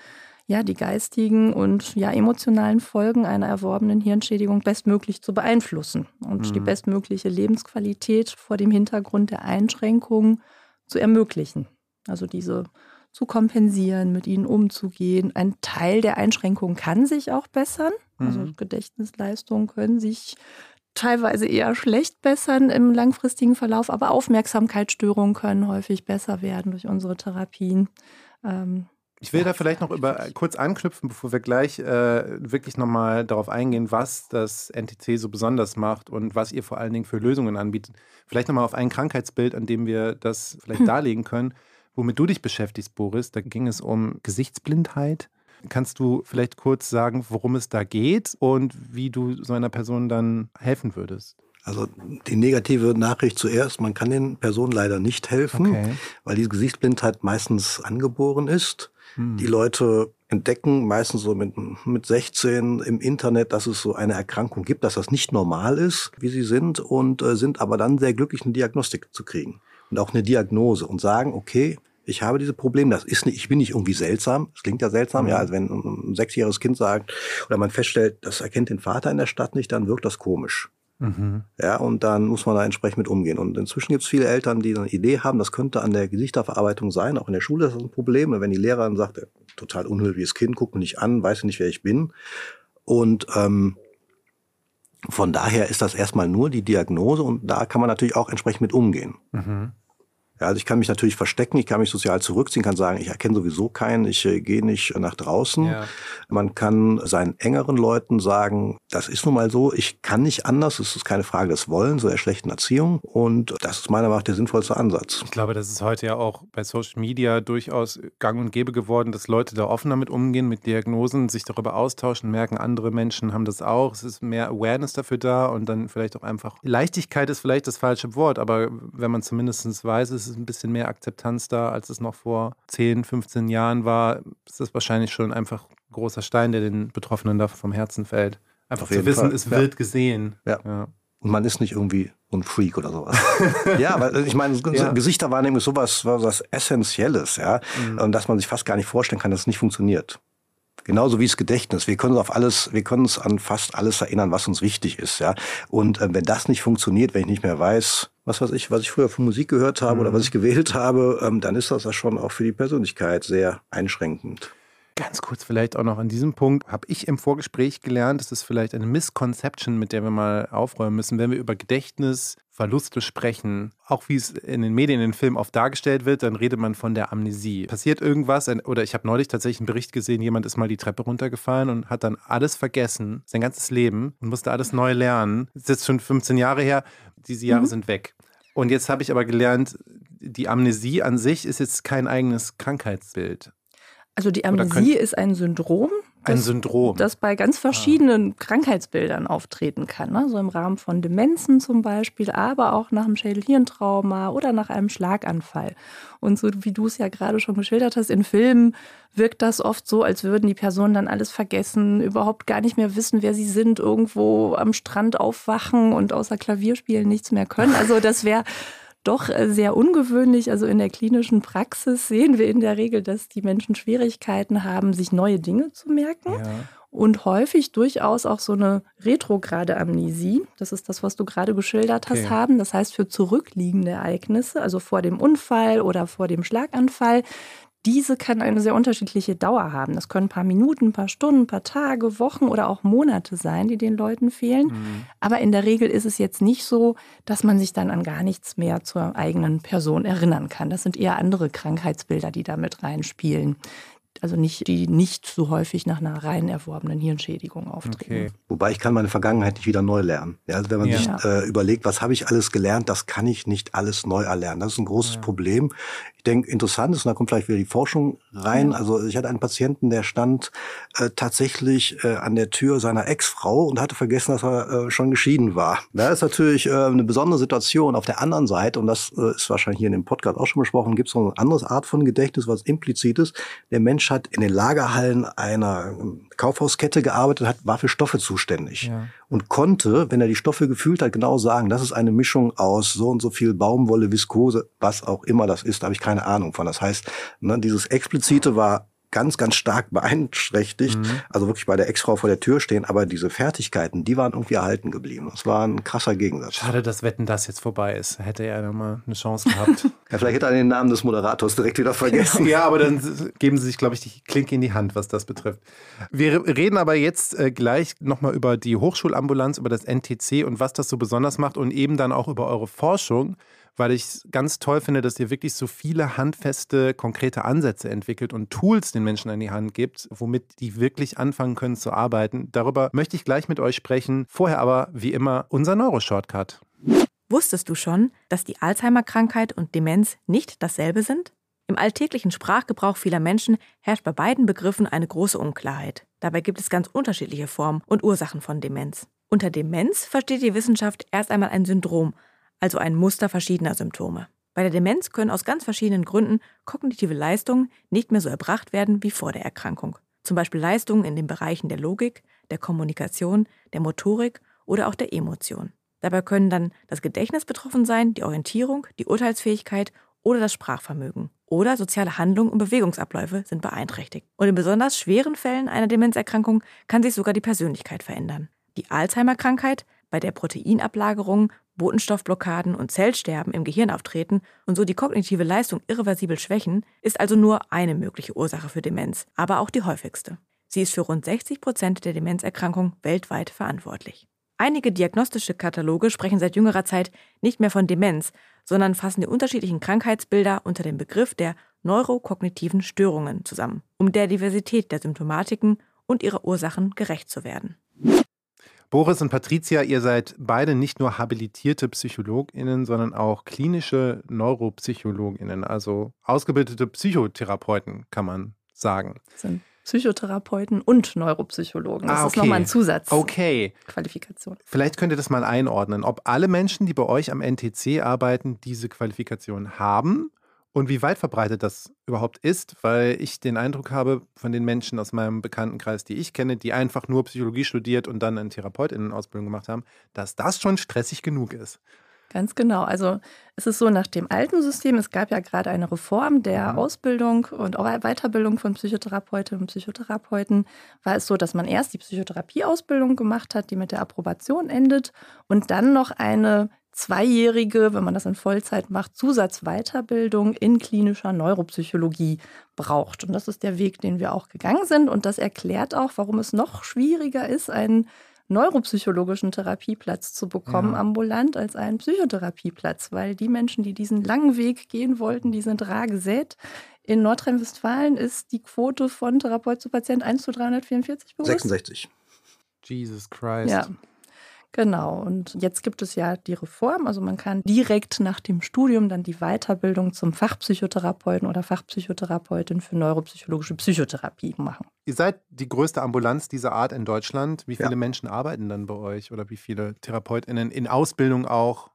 ja, die geistigen und ja, emotionalen Folgen einer erworbenen Hirnschädigung bestmöglich zu beeinflussen und mhm. die bestmögliche Lebensqualität vor dem Hintergrund der Einschränkungen zu ermöglichen. Also diese zu kompensieren, mit ihnen umzugehen. Ein Teil der Einschränkungen kann sich auch bessern. Also mhm. Gedächtnisleistungen können sich teilweise eher schlecht bessern im langfristigen Verlauf, aber Aufmerksamkeitsstörungen können häufig besser werden durch unsere Therapien. Ähm, ich will da vielleicht noch über kurz anknüpfen, bevor wir gleich äh, wirklich nochmal darauf eingehen, was das NTC so besonders macht und was ihr vor allen Dingen für Lösungen anbietet. Vielleicht nochmal auf ein Krankheitsbild, an dem wir das vielleicht hm. darlegen können, womit du dich beschäftigst, Boris. Da ging es um Gesichtsblindheit. Kannst du vielleicht kurz sagen, worum es da geht und wie du so einer Person dann helfen würdest? Also die negative Nachricht zuerst, man kann den Personen leider nicht helfen, okay. weil die Gesichtsblindheit meistens angeboren ist. Hm. Die Leute entdecken meistens so mit, mit 16 im Internet, dass es so eine Erkrankung gibt, dass das nicht normal ist, wie sie sind und äh, sind aber dann sehr glücklich, eine Diagnostik zu kriegen und auch eine Diagnose und sagen, okay, ich habe diese Probleme, das ist nicht, ich bin nicht irgendwie seltsam. Das klingt ja seltsam, mhm. ja, als wenn ein sechsjähriges Kind sagt oder man feststellt, das erkennt den Vater in der Stadt nicht, dann wirkt das komisch. Mhm. Ja, und dann muss man da entsprechend mit umgehen. Und inzwischen gibt es viele Eltern, die eine Idee haben, das könnte an der Gesichterverarbeitung sein. Auch in der Schule ist das ein Problem. Und wenn die Lehrerin sagt, total unhöfliches Kind, guckt mich nicht an, weiß nicht, wer ich bin. Und ähm, von daher ist das erstmal nur die Diagnose und da kann man natürlich auch entsprechend mit umgehen. Mhm. Ja, also ich kann mich natürlich verstecken, ich kann mich sozial zurückziehen, kann sagen, ich erkenne sowieso keinen, ich äh, gehe nicht nach draußen. Ja. Man kann seinen engeren Leuten sagen, das ist nun mal so, ich kann nicht anders, es ist keine Frage des Wollens oder der schlechten Erziehung und das ist meiner Meinung nach der sinnvollste Ansatz. Ich glaube, das ist heute ja auch bei Social Media durchaus gang und gäbe geworden, dass Leute da offen damit umgehen, mit Diagnosen, sich darüber austauschen, merken, andere Menschen haben das auch, es ist mehr Awareness dafür da und dann vielleicht auch einfach, Leichtigkeit ist vielleicht das falsche Wort, aber wenn man zumindest weiß, es ist ein bisschen mehr Akzeptanz da, als es noch vor 10, 15 Jahren war. Ist das wahrscheinlich schon einfach ein großer Stein, der den Betroffenen da vom Herzen fällt. Einfach zu wissen, Fall. es ja. wird gesehen. Ja. ja. Und man ist nicht irgendwie so ein Freak oder sowas. (laughs) ja, weil ich meine, ja. Gesichterwahrnehmung ist sowas, was Essentielles, ja. Mhm. Und dass man sich fast gar nicht vorstellen kann, dass es nicht funktioniert. Genauso wie das Gedächtnis. Wir können uns auf alles, wir können uns an fast alles erinnern, was uns wichtig ist, ja. Und äh, wenn das nicht funktioniert, wenn ich nicht mehr weiß, was weiß ich, was ich früher von Musik gehört habe mhm. oder was ich gewählt habe, ähm, dann ist das ja schon auch für die Persönlichkeit sehr einschränkend. Ganz kurz vielleicht auch noch an diesem Punkt habe ich im Vorgespräch gelernt, das ist vielleicht eine Misconception, mit der wir mal aufräumen müssen, wenn wir über Gedächtnisverluste sprechen. Auch wie es in den Medien, in den Filmen oft dargestellt wird, dann redet man von der Amnesie. Passiert irgendwas, oder ich habe neulich tatsächlich einen Bericht gesehen, jemand ist mal die Treppe runtergefallen und hat dann alles vergessen, sein ganzes Leben und musste alles neu lernen. Das ist jetzt schon 15 Jahre her, diese Jahre mhm. sind weg. Und jetzt habe ich aber gelernt, die Amnesie an sich ist jetzt kein eigenes Krankheitsbild. Also die Amnesie ist ein Syndrom. Das, ein Syndrom. Das bei ganz verschiedenen ah. Krankheitsbildern auftreten kann. Ne? So im Rahmen von Demenzen zum Beispiel, aber auch nach einem Schädelhirntrauma oder nach einem Schlaganfall. Und so wie du es ja gerade schon geschildert hast, in Filmen wirkt das oft so, als würden die Personen dann alles vergessen, überhaupt gar nicht mehr wissen, wer sie sind, irgendwo am Strand aufwachen und außer Klavierspielen nichts mehr können. Also das wäre doch äh, sehr ungewöhnlich. Also in der klinischen Praxis sehen wir in der Regel, dass die Menschen Schwierigkeiten haben, sich neue Dinge zu merken. Ja. Und häufig durchaus auch so eine retrograde Amnesie, das ist das, was du gerade geschildert hast, okay. haben. Das heißt, für zurückliegende Ereignisse, also vor dem Unfall oder vor dem Schlaganfall, diese kann eine sehr unterschiedliche Dauer haben. Das können ein paar Minuten, ein paar Stunden, ein paar Tage, Wochen oder auch Monate sein, die den Leuten fehlen. Mhm. Aber in der Regel ist es jetzt nicht so, dass man sich dann an gar nichts mehr zur eigenen Person erinnern kann. Das sind eher andere Krankheitsbilder, die da mit reinspielen also nicht, die nicht so häufig nach einer rein erworbenen Hirnschädigung auftreten. Okay. Wobei ich kann meine Vergangenheit nicht wieder neu lernen. Ja, also wenn man ja. sich äh, überlegt, was habe ich alles gelernt, das kann ich nicht alles neu erlernen. Das ist ein großes ja. Problem. Ich denke, interessant ist, und da kommt vielleicht wieder die Forschung rein. Ja. Also ich hatte einen Patienten, der stand äh, tatsächlich äh, an der Tür seiner Ex-Frau und hatte vergessen, dass er äh, schon geschieden war. Da ist natürlich äh, eine besondere Situation. Auf der anderen Seite, und das äh, ist wahrscheinlich hier in dem Podcast auch schon besprochen, gibt es noch eine andere Art von Gedächtnis, was implizit ist. Der Mensch Mensch hat in den Lagerhallen einer Kaufhauskette gearbeitet, hat, war für Stoffe zuständig ja. und konnte, wenn er die Stoffe gefühlt hat, genau sagen, das ist eine Mischung aus so und so viel Baumwolle, Viskose, was auch immer das ist, da habe ich keine Ahnung von. Das heißt, ne, dieses Explizite war ganz, ganz stark beeinträchtigt. Mhm. Also wirklich bei der Ex-Frau vor der Tür stehen. Aber diese Fertigkeiten, die waren irgendwie erhalten geblieben. Das war ein krasser Gegensatz. Schade, dass Wetten das jetzt vorbei ist. Hätte er nochmal eine Chance gehabt. (laughs) ja, vielleicht hätte er den Namen des Moderators direkt wieder vergessen. ja, aber dann geben sie sich, glaube ich, die Klinke in die Hand, was das betrifft. Wir reden aber jetzt äh, gleich nochmal über die Hochschulambulanz, über das NTC und was das so besonders macht und eben dann auch über eure Forschung weil ich es ganz toll finde, dass ihr wirklich so viele handfeste, konkrete Ansätze entwickelt und Tools den Menschen an die Hand gibt, womit die wirklich anfangen können zu arbeiten. Darüber möchte ich gleich mit euch sprechen. Vorher aber, wie immer, unser Neuroshortcut. Wusstest du schon, dass die Alzheimer-Krankheit und Demenz nicht dasselbe sind? Im alltäglichen Sprachgebrauch vieler Menschen herrscht bei beiden Begriffen eine große Unklarheit. Dabei gibt es ganz unterschiedliche Formen und Ursachen von Demenz. Unter Demenz versteht die Wissenschaft erst einmal ein Syndrom, also ein Muster verschiedener Symptome. Bei der Demenz können aus ganz verschiedenen Gründen kognitive Leistungen nicht mehr so erbracht werden wie vor der Erkrankung. Zum Beispiel Leistungen in den Bereichen der Logik, der Kommunikation, der Motorik oder auch der Emotion. Dabei können dann das Gedächtnis betroffen sein, die Orientierung, die Urteilsfähigkeit oder das Sprachvermögen. Oder soziale Handlungen und Bewegungsabläufe sind beeinträchtigt. Und in besonders schweren Fällen einer Demenzerkrankung kann sich sogar die Persönlichkeit verändern. Die Alzheimer-Krankheit, bei der Proteinablagerungen Botenstoffblockaden und Zellsterben im Gehirn auftreten und so die kognitive Leistung irreversibel schwächen, ist also nur eine mögliche Ursache für Demenz, aber auch die häufigste. Sie ist für rund 60 Prozent der Demenzerkrankungen weltweit verantwortlich. Einige diagnostische Kataloge sprechen seit jüngerer Zeit nicht mehr von Demenz, sondern fassen die unterschiedlichen Krankheitsbilder unter dem Begriff der neurokognitiven Störungen zusammen, um der Diversität der Symptomatiken und ihrer Ursachen gerecht zu werden. Boris und Patricia, ihr seid beide nicht nur habilitierte PsychologInnen, sondern auch klinische NeuropsychologInnen, also ausgebildete Psychotherapeuten, kann man sagen. Das sind Psychotherapeuten und Neuropsychologen. Das ah, okay. ist nochmal ein Zusatz. Okay. Qualifikation. Vielleicht könnt ihr das mal einordnen, ob alle Menschen, die bei euch am NTC arbeiten, diese Qualifikation haben und wie weit verbreitet das überhaupt ist, weil ich den Eindruck habe von den Menschen aus meinem Bekanntenkreis, die ich kenne, die einfach nur Psychologie studiert und dann eine Therapeutinnen-Ausbildung gemacht haben, dass das schon stressig genug ist. Ganz genau. Also es ist so nach dem alten System, es gab ja gerade eine Reform der mhm. Ausbildung und auch Weiterbildung von Psychotherapeutinnen und Psychotherapeuten, war es so, dass man erst die Psychotherapieausbildung gemacht hat, die mit der Approbation endet und dann noch eine zweijährige, wenn man das in Vollzeit macht, Zusatzweiterbildung in klinischer Neuropsychologie braucht. Und das ist der Weg, den wir auch gegangen sind. Und das erklärt auch, warum es noch schwieriger ist, einen neuropsychologischen Therapieplatz zu bekommen, ja. ambulant, als einen Psychotherapieplatz, weil die Menschen, die diesen langen Weg gehen wollten, die sind rar gesät. In Nordrhein-Westfalen ist die Quote von Therapeut zu Patient 1 zu 344 bewusst. 66. Jesus Christ. Ja. Genau, und jetzt gibt es ja die Reform, also man kann direkt nach dem Studium dann die Weiterbildung zum Fachpsychotherapeuten oder Fachpsychotherapeutin für neuropsychologische Psychotherapie machen. Ihr seid die größte Ambulanz dieser Art in Deutschland. Wie viele ja. Menschen arbeiten dann bei euch oder wie viele TherapeutInnen in Ausbildung auch?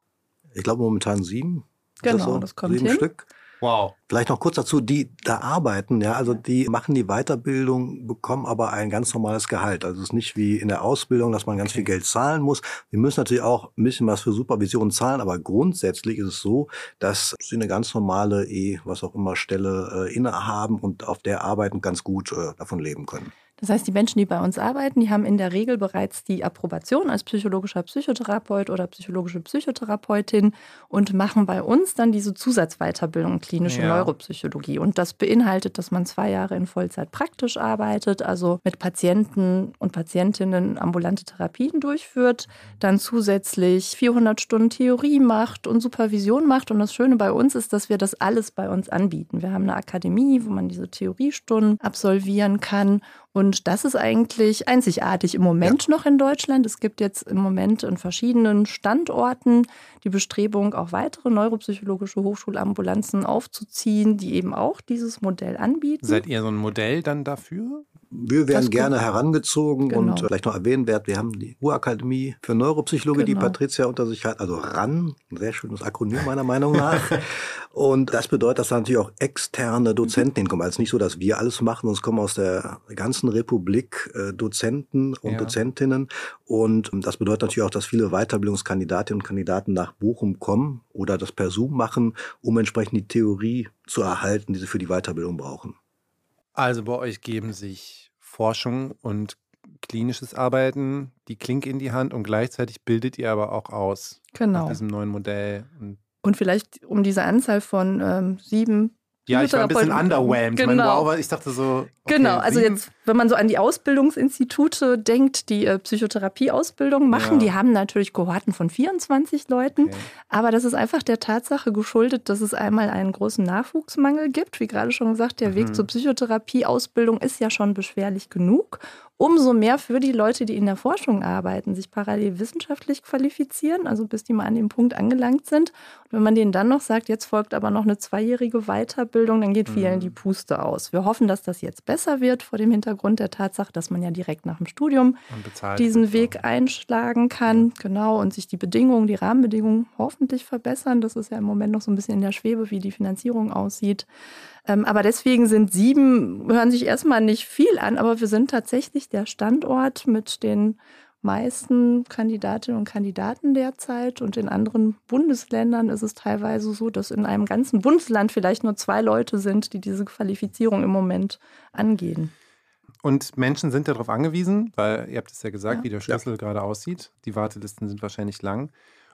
Ich glaube momentan sieben. Genau, das, so? das kommt sieben hin. Stück. Wow. Vielleicht noch kurz dazu, die da arbeiten, ja, also die machen die Weiterbildung, bekommen aber ein ganz normales Gehalt. Also es ist nicht wie in der Ausbildung, dass man ganz okay. viel Geld zahlen muss. Wir müssen natürlich auch ein bisschen was für Supervision zahlen, aber grundsätzlich ist es so, dass sie eine ganz normale, eh, was auch immer, Stelle äh, innehaben und auf der arbeiten ganz gut äh, davon leben können. Das heißt, die Menschen, die bei uns arbeiten, die haben in der Regel bereits die Approbation als psychologischer Psychotherapeut oder psychologische Psychotherapeutin und machen bei uns dann diese Zusatzweiterbildung klinische ja. Neuropsychologie. Und das beinhaltet, dass man zwei Jahre in Vollzeit praktisch arbeitet, also mit Patienten und Patientinnen ambulante Therapien durchführt, dann zusätzlich 400 Stunden Theorie macht und Supervision macht. Und das Schöne bei uns ist, dass wir das alles bei uns anbieten. Wir haben eine Akademie, wo man diese Theoriestunden absolvieren kann und das ist eigentlich einzigartig im Moment ja. noch in Deutschland. Es gibt jetzt im Moment in verschiedenen Standorten die Bestrebung, auch weitere neuropsychologische Hochschulambulanzen aufzuziehen, die eben auch dieses Modell anbieten. Seid ihr so ein Modell dann dafür? Wir werden gerne herangezogen genau. und vielleicht noch erwähnenswert, wir haben die Ruhrakademie für Neuropsychologie, genau. die Patricia unter sich hat, also RAN, ein sehr schönes Akronym meiner Meinung nach. (laughs) und das bedeutet, dass da natürlich auch externe Dozenten hinkommen. Also nicht so, dass wir alles machen, sonst kommen aus der ganzen Republik äh, Dozenten und ja. Dozentinnen. Und das bedeutet natürlich auch, dass viele Weiterbildungskandidatinnen und Kandidaten nach Bochum kommen oder das per Zoom machen, um entsprechend die Theorie zu erhalten, die sie für die Weiterbildung brauchen. Also bei euch geben sich Forschung und klinisches Arbeiten die Klinke in die Hand und gleichzeitig bildet ihr aber auch aus genau. nach diesem neuen Modell. Und, und vielleicht um diese Anzahl von ähm, sieben ja, ich war ein bisschen underwhelmed. Genau. Ich, meine, wow, ich dachte so. Okay, genau, also jetzt, wenn man so an die Ausbildungsinstitute denkt, die äh, Psychotherapieausbildung machen, ja. die haben natürlich Kohorten von 24 Leuten. Okay. Aber das ist einfach der Tatsache geschuldet, dass es einmal einen großen Nachwuchsmangel gibt. Wie gerade schon gesagt, der mhm. Weg zur Psychotherapieausbildung ist ja schon beschwerlich genug umso mehr für die Leute, die in der Forschung arbeiten, sich parallel wissenschaftlich qualifizieren, also bis die mal an dem Punkt angelangt sind. Und wenn man denen dann noch sagt, jetzt folgt aber noch eine zweijährige Weiterbildung, dann geht vielen mhm. die Puste aus. Wir hoffen, dass das jetzt besser wird vor dem Hintergrund der Tatsache, dass man ja direkt nach dem Studium diesen Weg auch. einschlagen kann, genau, und sich die Bedingungen, die Rahmenbedingungen hoffentlich verbessern. Das ist ja im Moment noch so ein bisschen in der Schwebe, wie die Finanzierung aussieht. Ähm, aber deswegen sind sieben, hören sich erstmal nicht viel an, aber wir sind tatsächlich der Standort mit den meisten Kandidatinnen und Kandidaten derzeit. Und in anderen Bundesländern ist es teilweise so, dass in einem ganzen Bundesland vielleicht nur zwei Leute sind, die diese Qualifizierung im Moment angehen. Und Menschen sind darauf angewiesen, weil ihr habt es ja gesagt, ja. wie der Schlüssel ja. gerade aussieht. Die Wartelisten sind wahrscheinlich lang.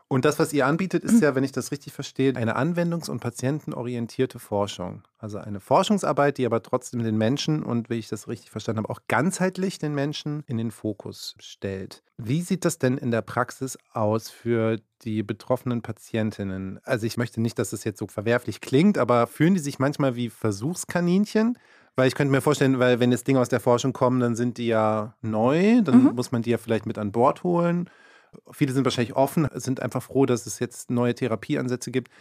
Und das, was ihr anbietet, ist ja, wenn ich das richtig verstehe, eine anwendungs- und patientenorientierte Forschung. Also eine Forschungsarbeit, die aber trotzdem den Menschen und, wie ich das richtig verstanden habe, auch ganzheitlich den Menschen in den Fokus stellt. Wie sieht das denn in der Praxis aus für die betroffenen Patientinnen? Also ich möchte nicht, dass es das jetzt so verwerflich klingt, aber fühlen die sich manchmal wie Versuchskaninchen? Weil ich könnte mir vorstellen, weil wenn jetzt Dinge aus der Forschung kommen, dann sind die ja neu, dann mhm. muss man die ja vielleicht mit an Bord holen. Viele sind wahrscheinlich offen, sind einfach froh, dass es jetzt neue Therapieansätze gibt.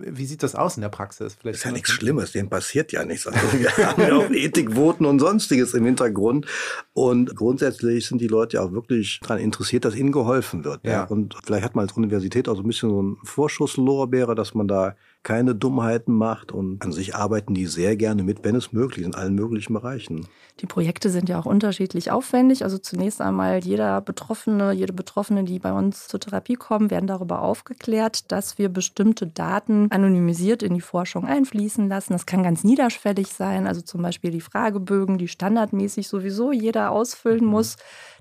Wie sieht das aus in der Praxis? Vielleicht ist ja nichts Schlimmes, denen passiert ja nichts. Also wir haben ja auch Ethikvoten und sonstiges im Hintergrund. Und grundsätzlich sind die Leute ja auch wirklich daran interessiert, dass ihnen geholfen wird. Ja. ja. Und vielleicht hat man als Universität auch so ein bisschen so einen Vorschusslorbeere, dass man da keine Dummheiten macht und an sich arbeiten die sehr gerne mit, wenn es möglich ist, in allen möglichen Bereichen. Die Projekte sind ja auch unterschiedlich aufwendig. Also zunächst einmal jeder Betroffene, jede Betroffene, die bei uns zur Therapie kommen, werden darüber aufgeklärt, dass wir bestimmte Daten anonymisiert in die Forschung einfließen lassen. Das kann ganz niederschwellig sein, also zum Beispiel die Fragebögen, die standardmäßig sowieso jeder ausfüllen mhm. muss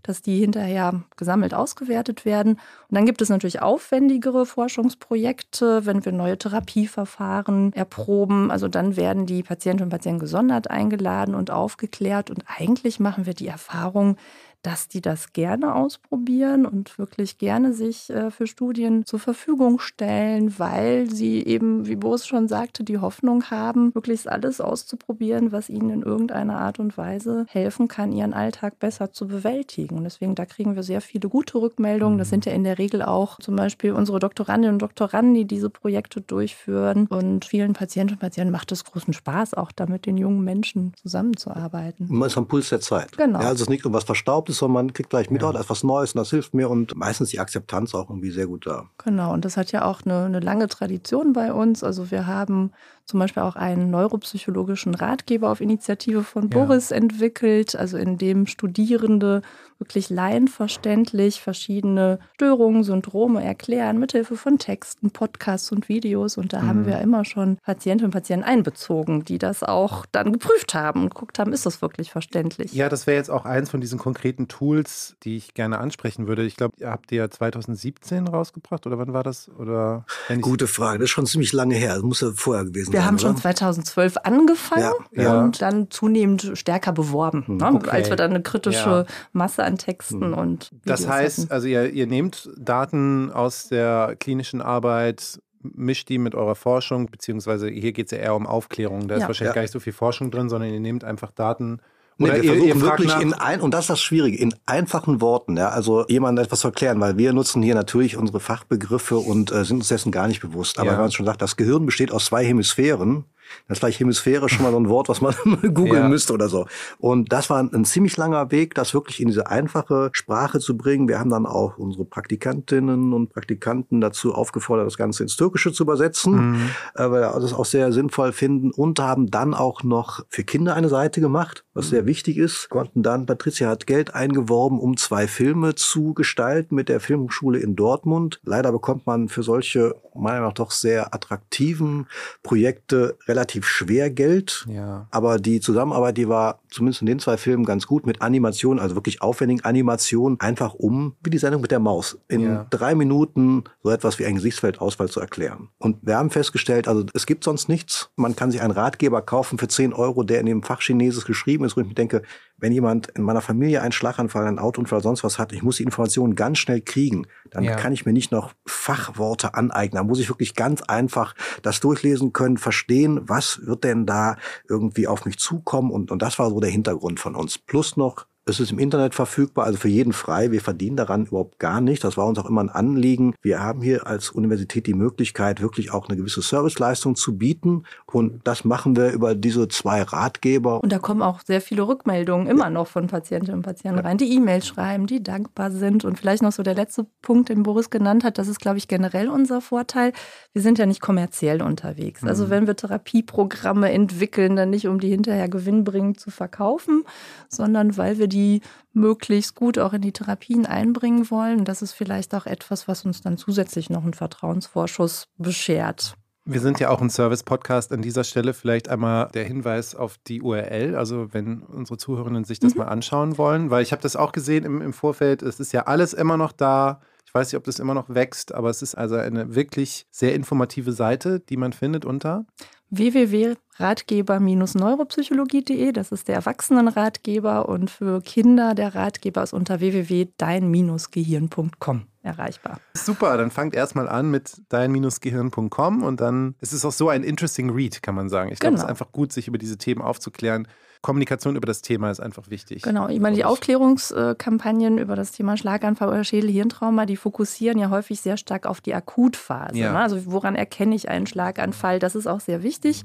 dass die hinterher gesammelt ausgewertet werden. Und dann gibt es natürlich aufwendigere Forschungsprojekte, wenn wir neue Therapieverfahren erproben. Also dann werden die Patientinnen und Patienten gesondert eingeladen und aufgeklärt. Und eigentlich machen wir die Erfahrung, dass die das gerne ausprobieren und wirklich gerne sich äh, für Studien zur Verfügung stellen, weil sie eben, wie Boris schon sagte, die Hoffnung haben, wirklich alles auszuprobieren, was ihnen in irgendeiner Art und Weise helfen kann, ihren Alltag besser zu bewältigen. Und deswegen, da kriegen wir sehr viele gute Rückmeldungen. Das sind ja in der Regel auch zum Beispiel unsere Doktorandinnen und Doktoranden, die diese Projekte durchführen. Und vielen Patienten und Patienten macht es großen Spaß, auch da mit den jungen Menschen zusammenzuarbeiten. Man ist am Puls der Zeit. Genau. Ja, also es ist nicht irgendwas Verstaubtes, sondern man kriegt gleich mit, ja. oh, da ist was Neues und das hilft mir und meistens die Akzeptanz auch irgendwie sehr gut da. Genau, und das hat ja auch eine, eine lange Tradition bei uns. Also wir haben zum Beispiel auch einen neuropsychologischen Ratgeber auf Initiative von Boris ja. entwickelt, also in dem Studierende wirklich laienverständlich verschiedene Störungen, Syndrome erklären, mithilfe von Texten, Podcasts und Videos. Und da mhm. haben wir immer schon Patientinnen und Patienten einbezogen, die das auch dann geprüft haben und geguckt haben, ist das wirklich verständlich. Ja, das wäre jetzt auch eins von diesen konkreten Tools, die ich gerne ansprechen würde. Ich glaube, ihr habt ihr 2017 rausgebracht oder wann war das? Oder Gute Frage, das ist schon ziemlich lange her. Das muss ja vorher gewesen wir sein. Wir haben oder? schon 2012 angefangen ja. und ja. dann zunehmend stärker beworben, mhm. ne? okay. als wir dann eine kritische ja. Masse an Texten mhm. und Videos Das heißt, hatten. also ihr, ihr nehmt Daten aus der klinischen Arbeit mischt die mit eurer Forschung, beziehungsweise hier geht es ja eher um Aufklärung. Da ist wahrscheinlich gar nicht so viel Forschung drin, sondern ihr nehmt einfach Daten Nee, wir ihr, versuchen ihr wirklich in ein, und das ist das Schwierige, in einfachen Worten, ja, also jemandem etwas zu erklären, weil wir nutzen hier natürlich unsere Fachbegriffe und äh, sind uns dessen gar nicht bewusst. Aber ja. wenn man schon sagt, das Gehirn besteht aus zwei Hemisphären, das ist vielleicht Hemisphäre schon mal so ein Wort, was man (laughs) googeln ja. müsste oder so. Und das war ein, ein, ziemlich langer Weg, das wirklich in diese einfache Sprache zu bringen. Wir haben dann auch unsere Praktikantinnen und Praktikanten dazu aufgefordert, das Ganze ins Türkische zu übersetzen, mhm. äh, weil wir das auch sehr sinnvoll finden und haben dann auch noch für Kinder eine Seite gemacht, was mhm. sehr wichtig ist. Konnten dann, Patricia hat Geld eingeworben, um zwei Filme zu gestalten mit der Filmhochschule in Dortmund. Leider bekommt man für solche, meiner Meinung nach doch sehr attraktiven Projekte relativ schwer Geld. Ja. Aber die Zusammenarbeit, die war zumindest in den zwei Filmen ganz gut mit Animation, also wirklich aufwendigen Animationen, einfach um, wie die Sendung mit der Maus, in ja. drei Minuten so etwas wie ein Gesichtsfeldausfall zu erklären. Und wir haben festgestellt, also es gibt sonst nichts. Man kann sich einen Ratgeber kaufen für 10 Euro, der in dem Fach Chinesisch geschrieben ist, wo ich mir denke, wenn jemand in meiner Familie einen Schlaganfall, einen Autounfall, sonst was hat, ich muss die Informationen ganz schnell kriegen, dann ja. kann ich mir nicht noch Fachworte aneignen. Da muss ich wirklich ganz einfach das durchlesen können, verstehen, was wird denn da irgendwie auf mich zukommen. Und, und das war so der Hintergrund von uns. Plus noch es ist im Internet verfügbar, also für jeden frei. Wir verdienen daran überhaupt gar nicht. Das war uns auch immer ein Anliegen. Wir haben hier als Universität die Möglichkeit, wirklich auch eine gewisse Serviceleistung zu bieten. Und das machen wir über diese zwei Ratgeber. Und da kommen auch sehr viele Rückmeldungen immer noch von Patientinnen und Patienten rein, die E-Mails schreiben, die dankbar sind. Und vielleicht noch so der letzte Punkt, den Boris genannt hat, das ist, glaube ich, generell unser Vorteil. Wir sind ja nicht kommerziell unterwegs. Also mhm. wenn wir Therapieprogramme entwickeln, dann nicht um die hinterher gewinnbringend zu verkaufen, sondern weil wir die die möglichst gut auch in die Therapien einbringen wollen. Das ist vielleicht auch etwas, was uns dann zusätzlich noch einen Vertrauensvorschuss beschert. Wir sind ja auch ein Service-Podcast. An dieser Stelle vielleicht einmal der Hinweis auf die URL, also wenn unsere Zuhörerinnen sich das mhm. mal anschauen wollen, weil ich habe das auch gesehen im, im Vorfeld. Es ist ja alles immer noch da. Ich weiß nicht, ob das immer noch wächst, aber es ist also eine wirklich sehr informative Seite, die man findet unter www.ratgeber-neuropsychologie.de. Das ist der Erwachsenenratgeber und für Kinder der Ratgeber ist unter www.dein-gehirn.com erreichbar. Super, dann fangt erstmal an mit dein-gehirn.com und dann ist es auch so ein interesting Read, kann man sagen. Ich glaube, genau. es ist einfach gut, sich über diese Themen aufzuklären. Kommunikation über das Thema ist einfach wichtig. Genau, ich meine, die Aufklärungskampagnen über das Thema Schlaganfall oder Schädelhirntrauma, die fokussieren ja häufig sehr stark auf die Akutphase. Ja. Ne? Also woran erkenne ich einen Schlaganfall? Das ist auch sehr wichtig.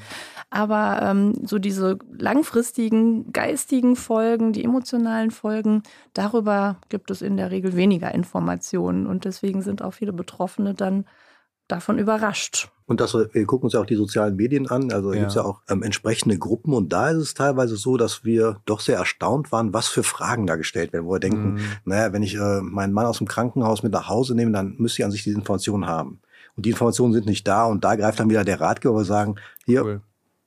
Aber ähm, so diese langfristigen geistigen Folgen, die emotionalen Folgen, darüber gibt es in der Regel weniger Informationen. Und deswegen sind auch viele Betroffene dann davon überrascht. Und das, wir gucken uns ja auch die sozialen Medien an. Also ja. gibt es ja auch ähm, entsprechende Gruppen. Und da ist es teilweise so, dass wir doch sehr erstaunt waren, was für Fragen da gestellt werden, wo wir denken, mhm. naja, wenn ich äh, meinen Mann aus dem Krankenhaus mit nach Hause nehme, dann müsste ich an sich diese Informationen haben. Und die Informationen sind nicht da. Und da greift dann wieder der Ratgeber, wir sagen, hier, cool.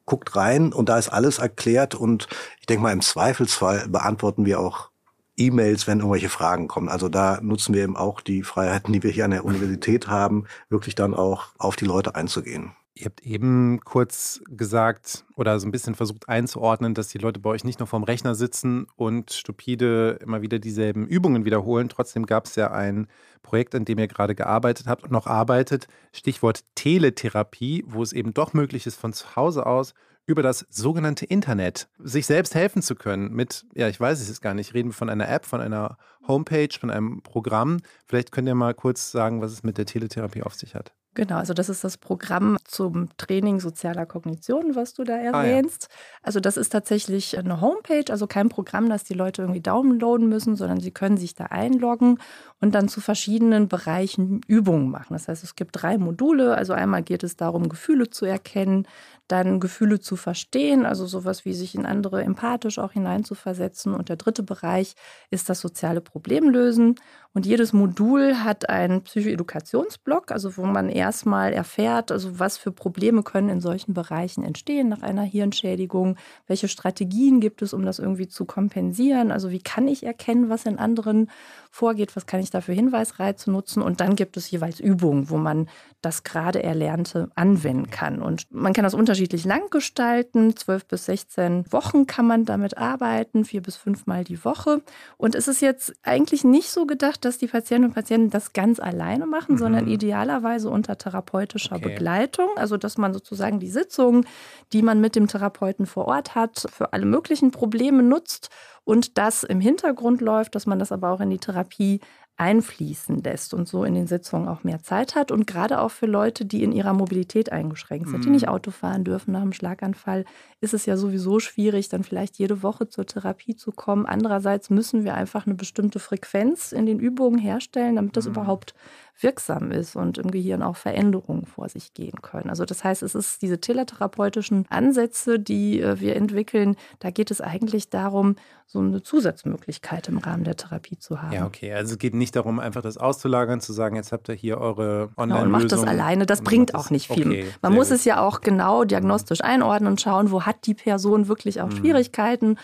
guckt rein und da ist alles erklärt. Und ich denke mal, im Zweifelsfall beantworten wir auch E-Mails, wenn irgendwelche Fragen kommen. Also da nutzen wir eben auch die Freiheiten, die wir hier an der Universität haben, wirklich dann auch auf die Leute einzugehen. Ihr habt eben kurz gesagt oder so ein bisschen versucht einzuordnen, dass die Leute bei euch nicht nur vorm Rechner sitzen und stupide immer wieder dieselben Übungen wiederholen. Trotzdem gab es ja ein Projekt, an dem ihr gerade gearbeitet habt und noch arbeitet. Stichwort Teletherapie, wo es eben doch möglich ist, von zu Hause aus über das sogenannte Internet sich selbst helfen zu können mit, ja, ich weiß es jetzt gar nicht, reden wir von einer App, von einer Homepage, von einem Programm. Vielleicht könnt ihr mal kurz sagen, was es mit der Teletherapie auf sich hat. Genau, also das ist das Programm zum Training sozialer Kognition, was du da erwähnst. Ah, ja. Also das ist tatsächlich eine Homepage, also kein Programm, das die Leute irgendwie downloaden müssen, sondern sie können sich da einloggen und dann zu verschiedenen Bereichen Übungen machen. Das heißt, es gibt drei Module. Also einmal geht es darum, Gefühle zu erkennen, dann Gefühle zu verstehen, also sowas wie sich in andere empathisch auch hineinzuversetzen. Und der dritte Bereich ist das soziale Problemlösen. Und jedes Modul hat einen Psychoedukationsblock, also wo man erstmal erfährt, also was für Probleme können in solchen Bereichen entstehen nach einer Hirnschädigung, welche Strategien gibt es, um das irgendwie zu kompensieren, also wie kann ich erkennen, was in anderen vorgeht, was kann ich da für Hinweisreize nutzen und dann gibt es jeweils Übungen, wo man das gerade Erlernte anwenden kann. Und man kann das unterschiedlich lang gestalten, zwölf bis 16 Wochen kann man damit arbeiten, vier bis fünfmal die Woche. Und es ist jetzt eigentlich nicht so gedacht, dass die Patientinnen und Patienten das ganz alleine machen, mhm. sondern idealerweise unter therapeutischer okay. Begleitung. Also dass man sozusagen die Sitzungen, die man mit dem Therapeuten vor Ort hat, für alle möglichen Probleme nutzt und das im Hintergrund läuft, dass man das aber auch in die Therapie einfließen lässt und so in den Sitzungen auch mehr Zeit hat. Und gerade auch für Leute, die in ihrer Mobilität eingeschränkt sind, die nicht mhm. Auto fahren dürfen nach einem Schlaganfall, ist es ja sowieso schwierig, dann vielleicht jede Woche zur Therapie zu kommen. Andererseits müssen wir einfach eine bestimmte Frequenz in den Übungen herstellen, damit das mhm. überhaupt wirksam ist und im Gehirn auch Veränderungen vor sich gehen können. Also das heißt, es ist diese teletherapeutischen Ansätze, die äh, wir entwickeln, da geht es eigentlich darum, so eine Zusatzmöglichkeit im Rahmen der Therapie zu haben. Ja, okay. Also es geht nicht darum, einfach das auszulagern, zu sagen, jetzt habt ihr hier eure Online-Lösung. Genau, und macht das alleine. Das bringt auch nicht viel. Okay, Man muss gut. es ja auch genau diagnostisch einordnen und schauen, wo hat die Person wirklich auch mhm. Schwierigkeiten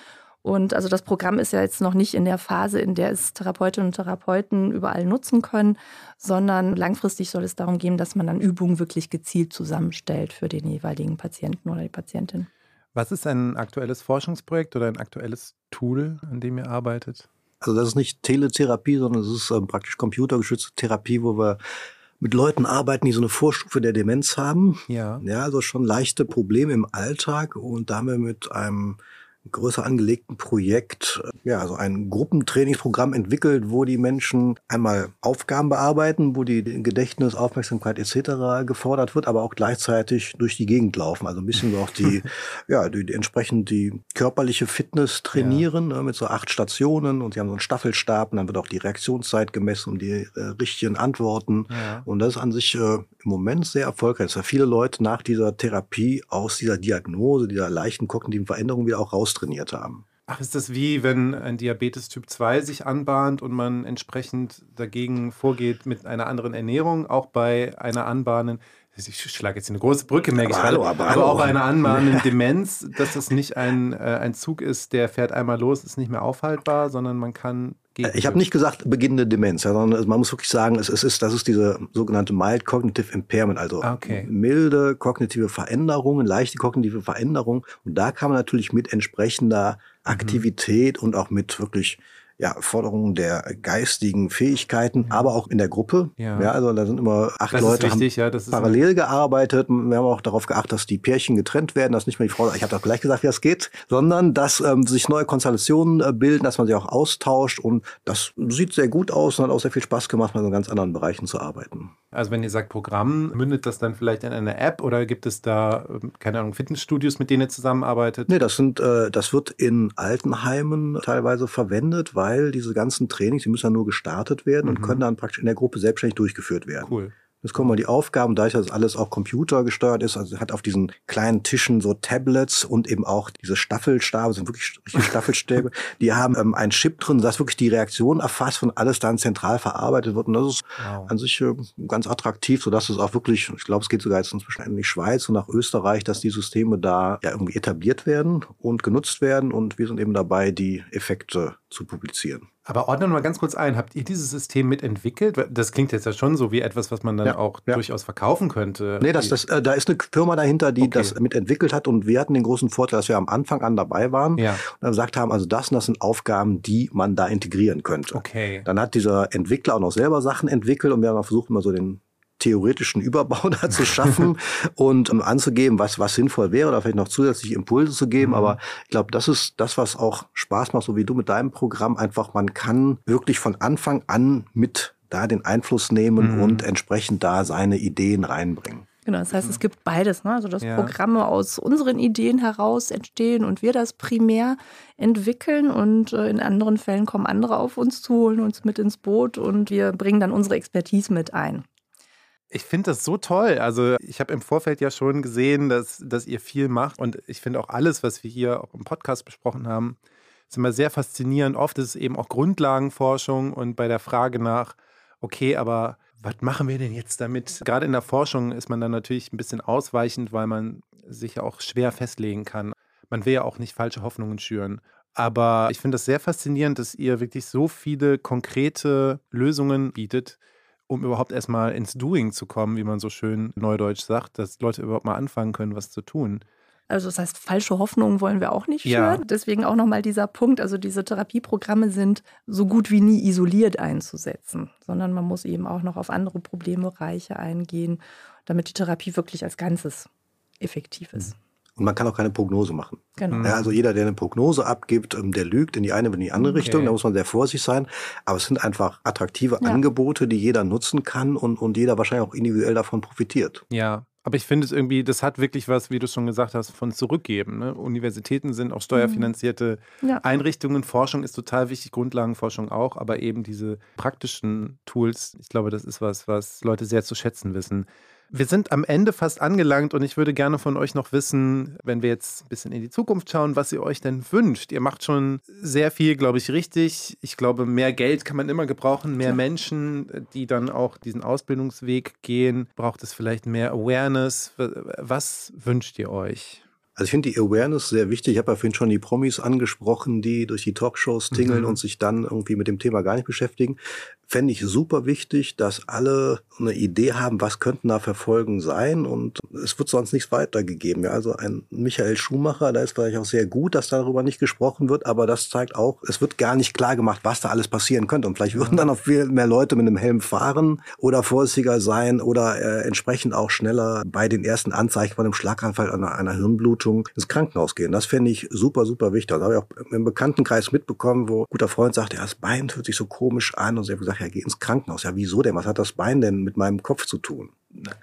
und also das Programm ist ja jetzt noch nicht in der Phase, in der es Therapeutinnen und Therapeuten überall nutzen können, sondern langfristig soll es darum gehen, dass man dann Übungen wirklich gezielt zusammenstellt für den jeweiligen Patienten oder die Patientin. Was ist ein aktuelles Forschungsprojekt oder ein aktuelles Tool, an dem ihr arbeitet? Also das ist nicht Teletherapie, sondern es ist ähm, praktisch computergeschützte Therapie, wo wir mit Leuten arbeiten, die so eine Vorstufe der Demenz haben. Ja. Ja, also schon leichte Probleme im Alltag und da haben wir mit einem größer angelegten Projekt, ja, also ein Gruppentrainingsprogramm entwickelt, wo die Menschen einmal Aufgaben bearbeiten, wo die Gedächtnis, Aufmerksamkeit etc. gefordert wird, aber auch gleichzeitig durch die Gegend laufen. Also ein bisschen so auch die, (laughs) ja, die, die entsprechend die körperliche Fitness trainieren ja. ne, mit so acht Stationen und sie haben so einen Staffelstab und dann wird auch die Reaktionszeit gemessen und die äh, richtigen Antworten. Ja. Und das ist an sich äh, im Moment sehr erfolgreich, weil viele Leute nach dieser Therapie aus dieser Diagnose, dieser leichten kognitiven Veränderung wieder auch raus austrainiert haben. Ach, ist das wie, wenn ein Diabetes Typ 2 sich anbahnt und man entsprechend dagegen vorgeht mit einer anderen Ernährung, auch bei einer anbahnen, ich schlage jetzt eine große Brücke, merke aber ich hallo, aber, aber auch bei einer anmahnenden Demenz, dass das nicht ein, äh, ein Zug ist, der fährt einmal los, ist nicht mehr aufhaltbar, sondern man kann Gegen ich habe nicht gesagt beginnende Demenz, sondern man muss wirklich sagen, es, ist, das ist diese sogenannte Mild Cognitive Impairment, also ah, okay. milde kognitive Veränderungen, leichte kognitive Veränderungen. Und da kann man natürlich mit entsprechender mhm. Aktivität mhm. und auch mit wirklich ja, Forderungen der geistigen Fähigkeiten, ja. aber auch in der Gruppe. Ja. ja, also da sind immer acht das Leute wichtig, haben ja, parallel gearbeitet. Wir haben auch darauf geachtet, dass die Pärchen getrennt werden, dass nicht mehr die Frau, ich habe doch gleich gesagt, wie das geht, sondern dass ähm, sich neue Konstellationen äh, bilden, dass man sich auch austauscht und das sieht sehr gut aus und hat auch sehr viel Spaß gemacht, mal in ganz anderen Bereichen zu arbeiten. Also wenn ihr sagt Programm, mündet das dann vielleicht in einer App oder gibt es da, ähm, keine Ahnung, Fitnessstudios, mit denen ihr zusammenarbeitet? Nee, das sind, äh, das wird in Altenheimen teilweise verwendet, weil weil diese ganzen Trainings, die müssen dann nur gestartet werden mhm. und können dann praktisch in der Gruppe selbstständig durchgeführt werden. Cool. Jetzt kommen mal die Aufgaben, da ich das alles auch computergesteuert ist, also hat auf diesen kleinen Tischen so Tablets und eben auch diese Staffelstabe, sind wirklich richtige (laughs) Staffelstäbe, die haben ähm, einen Chip drin, dass wirklich die Reaktion erfasst und alles dann zentral verarbeitet wird. Und das ist wow. an sich äh, ganz attraktiv, sodass es auch wirklich, ich glaube, es geht sogar jetzt inzwischen in die Schweiz und nach Österreich, dass die Systeme da ja irgendwie etabliert werden und genutzt werden und wir sind eben dabei, die Effekte zu publizieren. Aber ordnen wir mal ganz kurz ein. Habt ihr dieses System mitentwickelt? Das klingt jetzt ja schon so wie etwas, was man dann Ja, auch ja. durchaus verkaufen könnte. Nee, das, das, äh, da ist eine Firma dahinter, die Okay. das mitentwickelt hat und wir hatten den großen Vorteil, dass wir am Anfang an dabei waren Ja. und dann gesagt haben, also das und das sind Aufgaben, die man da integrieren könnte. Okay. Dann hat dieser Entwickler auch noch selber Sachen entwickelt und wir haben auch versucht, mal so den theoretischen Überbau (laughs) da zu schaffen (laughs) und ähm, anzugeben, was, was sinnvoll wäre oder vielleicht noch zusätzliche Impulse zu geben. Mhm. Aber ich glaube, das ist das, was auch Spaß macht, so wie du mit deinem Programm. Einfach, man kann wirklich von Anfang an mit da den Einfluss nehmen Mhm. und entsprechend da seine Ideen reinbringen. Genau, das heißt, es gibt beides. Ne? Also, dass Ja. Programme aus unseren Ideen heraus entstehen und wir das primär entwickeln und äh, in anderen Fällen kommen andere auf uns zu, holen uns mit ins Boot und wir bringen dann unsere Expertise mit ein. Ich finde das so toll. Also ich habe im Vorfeld ja schon gesehen, dass, dass ihr viel macht. Und ich finde auch alles, was wir hier auch im Podcast besprochen haben, ist immer sehr faszinierend. Oft ist es eben auch Grundlagenforschung und bei der Frage nach, okay, aber was machen wir denn jetzt damit? Gerade in der Forschung ist man dann natürlich ein bisschen ausweichend, weil man sich ja auch schwer festlegen kann. Man will ja auch nicht falsche Hoffnungen schüren. Aber ich finde das sehr faszinierend, dass ihr wirklich so viele konkrete Lösungen bietet, um überhaupt erstmal ins Doing zu kommen, wie man so schön neudeutsch sagt, dass Leute überhaupt mal anfangen können, was zu tun. Also das heißt, falsche Hoffnungen wollen wir auch nicht Ja. Deswegen auch nochmal dieser Punkt, also diese Therapieprogramme sind so gut wie nie isoliert einzusetzen, sondern man muss eben auch noch auf andere Problembereiche eingehen, damit die Therapie wirklich als Ganzes effektiv ist. Und man kann auch keine Prognose machen. Genau. Mhm. Ja, also jeder, der eine Prognose abgibt, ähm, der lügt in die eine oder in die andere Okay. Richtung. Da muss man sehr vorsichtig sein. Aber es sind einfach attraktive Ja. Angebote, die jeder nutzen kann und, und jeder wahrscheinlich auch individuell davon profitiert. Ja, aber ich finde es irgendwie, das hat wirklich was, wie du schon gesagt hast, von zurückgeben. Ne? Universitäten sind auch steuerfinanzierte Ja. Einrichtungen. Forschung ist total wichtig, Grundlagenforschung auch, aber eben diese praktischen Tools, ich glaube, das ist was, was Leute sehr zu schätzen wissen. Wir sind am Ende fast angelangt und ich würde gerne von euch noch wissen, wenn wir jetzt ein bisschen in die Zukunft schauen, was ihr euch denn wünscht. Ihr macht schon sehr viel, glaube ich, richtig. Ich glaube, mehr Geld kann man immer gebrauchen, mehr Klar. Menschen, die dann auch diesen Ausbildungsweg gehen. Braucht es vielleicht mehr Awareness? Was wünscht ihr euch? Also ich finde die Awareness sehr wichtig. Ich habe ja vorhin schon die Promis angesprochen, die durch die Talkshows tingeln Mhm. und sich dann irgendwie mit dem Thema gar nicht beschäftigen. Fände ich super wichtig, dass alle eine Idee haben, was könnten da für Folgen sein und es wird sonst nichts weitergegeben. Ja, also ein Michael Schumacher, da ist vielleicht auch sehr gut, dass darüber nicht gesprochen wird, aber das zeigt auch, es wird gar nicht klar gemacht, was da alles passieren könnte und vielleicht würden dann auch viel mehr Leute mit einem Helm fahren oder vorsichtiger sein oder äh, entsprechend auch schneller bei den ersten Anzeichen von einem Schlaganfall, einer, einer Hirnblutung ins Krankenhaus gehen. Das fände ich super, super wichtig. Das habe ich auch im Bekanntenkreis mitbekommen, wo ein guter Freund sagte, ja, das Bein fühlt sich so komisch an und sie haben gesagt, ja, geh ins Krankenhaus. Ja, wieso denn? Was hat das Bein denn mit meinem Kopf zu tun?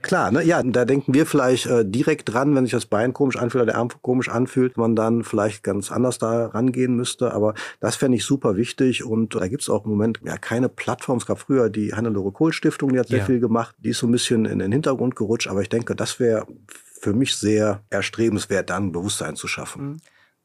Klar, ne? Ja, da denken wir vielleicht äh, direkt dran, wenn sich das Bein komisch anfühlt oder der Arm komisch anfühlt, man dann vielleicht ganz anders da rangehen müsste. Aber das fände ich super wichtig und da gibt's auch im Moment ja keine Plattform. Es gab früher die Hannelore Kohl Stiftung, die hat sehr Ja. viel gemacht. Die ist so ein bisschen in den Hintergrund gerutscht, aber ich denke, das wäre für mich sehr erstrebenswert, dann Bewusstsein zu schaffen.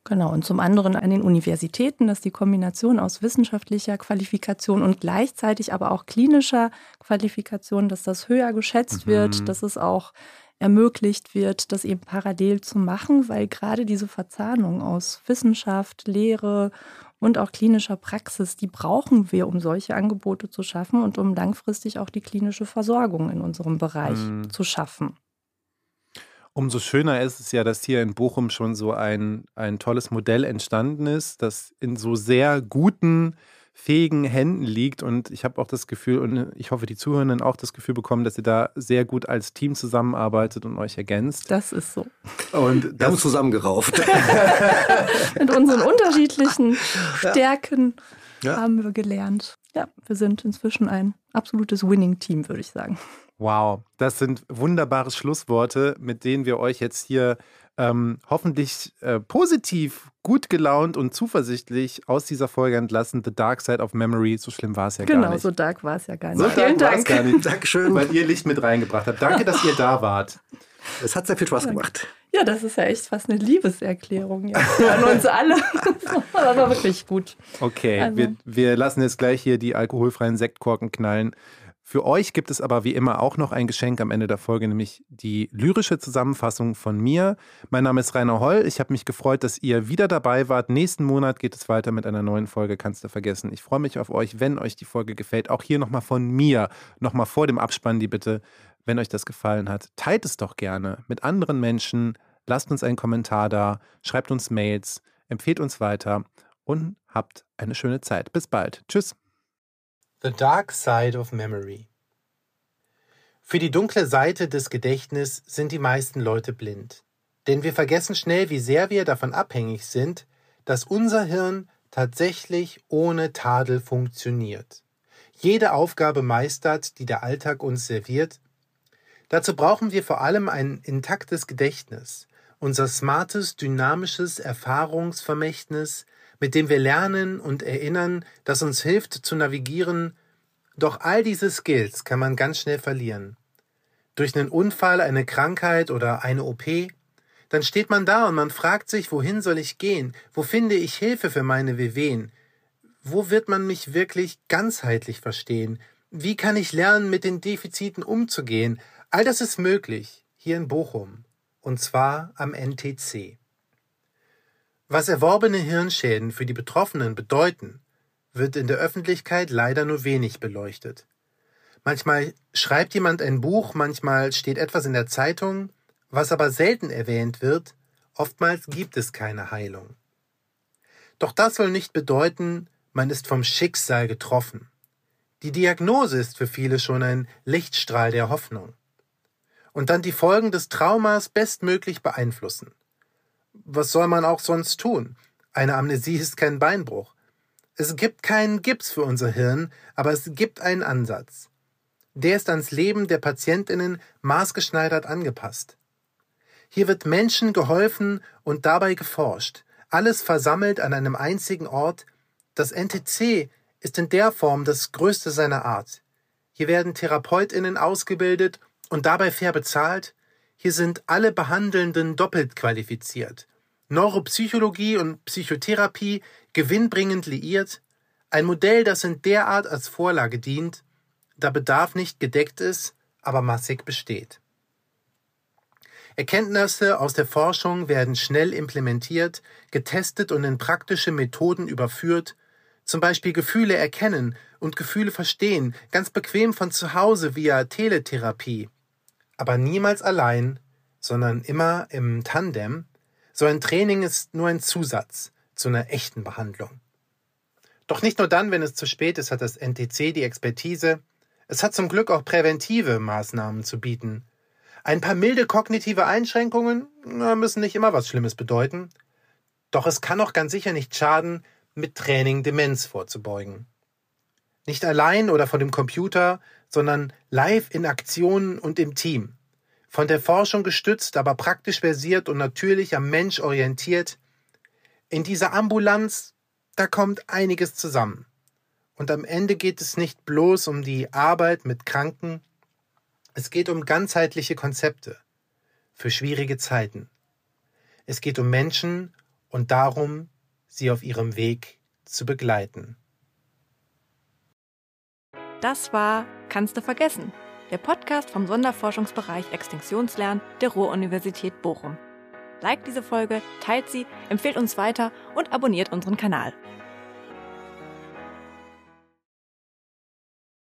Genau, und zum anderen an den Universitäten, dass die Kombination aus wissenschaftlicher Qualifikation und gleichzeitig aber auch klinischer Qualifikation, dass das höher geschätzt Mhm. wird, dass es auch ermöglicht wird, das eben parallel zu machen, weil gerade diese Verzahnung aus Wissenschaft, Lehre und auch klinischer Praxis, die brauchen wir, um solche Angebote zu schaffen und um langfristig auch die klinische Versorgung in unserem Bereich Mhm. zu schaffen. Umso schöner ist es ja, dass hier in Bochum schon so ein, ein tolles Modell entstanden ist, das in so sehr guten, fähigen Händen liegt. Und ich habe auch das Gefühl, und ich hoffe, die Zuhörenden auch das Gefühl bekommen, dass ihr da sehr gut als Team zusammenarbeitet und euch ergänzt. Das ist so. Und Wir haben das, uns zusammengerauft. (laughs) (laughs) Mit unseren unterschiedlichen Stärken Ja. haben wir gelernt. Ja, wir sind inzwischen ein absolutes Winning-Team, würde ich sagen. Wow, das sind wunderbare Schlussworte, mit denen wir euch jetzt hier ähm, hoffentlich äh, positiv, gut gelaunt und zuversichtlich aus dieser Folge entlassen. The Dark Side of Memory, so schlimm war es ja gar genau, nicht. so dark war es ja gar nicht. So Vielen Dank. gar nicht. Dankeschön. weil ihr Licht mit reingebracht habt. Danke, dass ihr da (laughs) wart. Es hat sehr viel Spaß gemacht. Ja, das ist ja echt fast eine Liebeserklärung an uns alle. (laughs) Das war wirklich gut. Okay, Also- wir, wir lassen jetzt gleich hier die alkoholfreien Sektkorken knallen. Für euch gibt es aber wie immer auch noch ein Geschenk am Ende der Folge, nämlich die lyrische Zusammenfassung von mir. Mein Name ist Rainer Holl. Ich habe mich gefreut, dass ihr wieder dabei wart. Nächsten Monat geht es weiter mit einer neuen Folge, kannst du vergessen. Ich freue mich auf euch, wenn euch die Folge gefällt. Auch hier nochmal von mir, nochmal vor dem Abspann die Bitte, wenn euch das gefallen hat, teilt es doch gerne mit anderen Menschen. Lasst uns einen Kommentar da, schreibt uns Mails, empfehlt uns weiter und habt eine schöne Zeit. Bis bald. Tschüss. The Dark Side of Memory. Für die dunkle Seite des Gedächtnisses sind die meisten Leute blind. Denn wir vergessen schnell, wie sehr wir davon abhängig sind, dass unser Hirn tatsächlich ohne Tadel funktioniert. Jede Aufgabe meistert, die der Alltag uns serviert. Dazu brauchen wir vor allem ein intaktes Gedächtnis, unser smartes, dynamisches Erfahrungsvermächtnis, mit dem wir lernen und erinnern, das uns hilft zu navigieren, doch all diese Skills kann man ganz schnell verlieren. Durch einen Unfall, eine Krankheit oder eine OP, dann steht man da und man fragt sich, wohin soll ich gehen? Wo finde ich Hilfe für meine Wehwehen? Wo wird man mich wirklich ganzheitlich verstehen? Wie kann ich lernen, mit den Defiziten umzugehen? All das ist möglich hier in Bochum. Und zwar am NTC. Was erworbene Hirnschäden für die Betroffenen bedeuten, wird in der Öffentlichkeit leider nur wenig beleuchtet. Manchmal schreibt jemand ein Buch, manchmal steht etwas in der Zeitung, was aber selten erwähnt wird, oftmals gibt es keine Heilung. Doch das soll nicht bedeuten, man ist vom Schicksal getroffen. Die Diagnose ist für viele schon ein Lichtstrahl der Hoffnung. Und dann die Folgen des Traumas bestmöglich beeinflussen was soll man auch sonst tun? Eine Amnesie ist kein Beinbruch. Es gibt keinen Gips für unser Hirn, aber es gibt einen Ansatz. Der ist ans Leben der Patientinnen maßgeschneidert angepasst. Hier wird Menschen geholfen und dabei geforscht, alles versammelt an einem einzigen Ort. Das NTC ist in der Form das größte seiner Art. Hier werden Therapeutinnen ausgebildet und dabei fair bezahlt, hier sind alle Behandelnden doppelt qualifiziert. Neuropsychologie und Psychotherapie gewinnbringend liiert, ein Modell, das in der Art als Vorlage dient, da Bedarf nicht gedeckt ist, aber massig besteht. Erkenntnisse aus der Forschung werden schnell implementiert, getestet und in praktische Methoden überführt, zum Beispiel Gefühle erkennen und Gefühle verstehen, ganz bequem von zu Hause via Teletherapie aber niemals allein, sondern immer im Tandem, so ein Training ist nur ein Zusatz zu einer echten Behandlung. Doch nicht nur dann, wenn es zu spät ist, hat das NTC die Expertise, es hat zum Glück auch präventive Maßnahmen zu bieten. Ein paar milde kognitive Einschränkungen müssen nicht immer was Schlimmes bedeuten, doch es kann auch ganz sicher nicht schaden, mit Training Demenz vorzubeugen. Nicht allein oder vor dem Computer, sondern live in Aktionen und im Team. Von der Forschung gestützt, aber praktisch versiert und natürlich am Mensch orientiert. In dieser Ambulanz, da kommt einiges zusammen. Und am Ende geht es nicht bloß um die Arbeit mit Kranken, es geht um ganzheitliche Konzepte für schwierige Zeiten. Es geht um Menschen und darum, sie auf ihrem Weg zu begleiten. Das war Kannst du vergessen? Der Podcast vom Sonderforschungsbereich Extinktionslernen der Ruhr-Universität Bochum. Liked diese Folge, teilt sie, empfehlt uns weiter und abonniert unseren Kanal.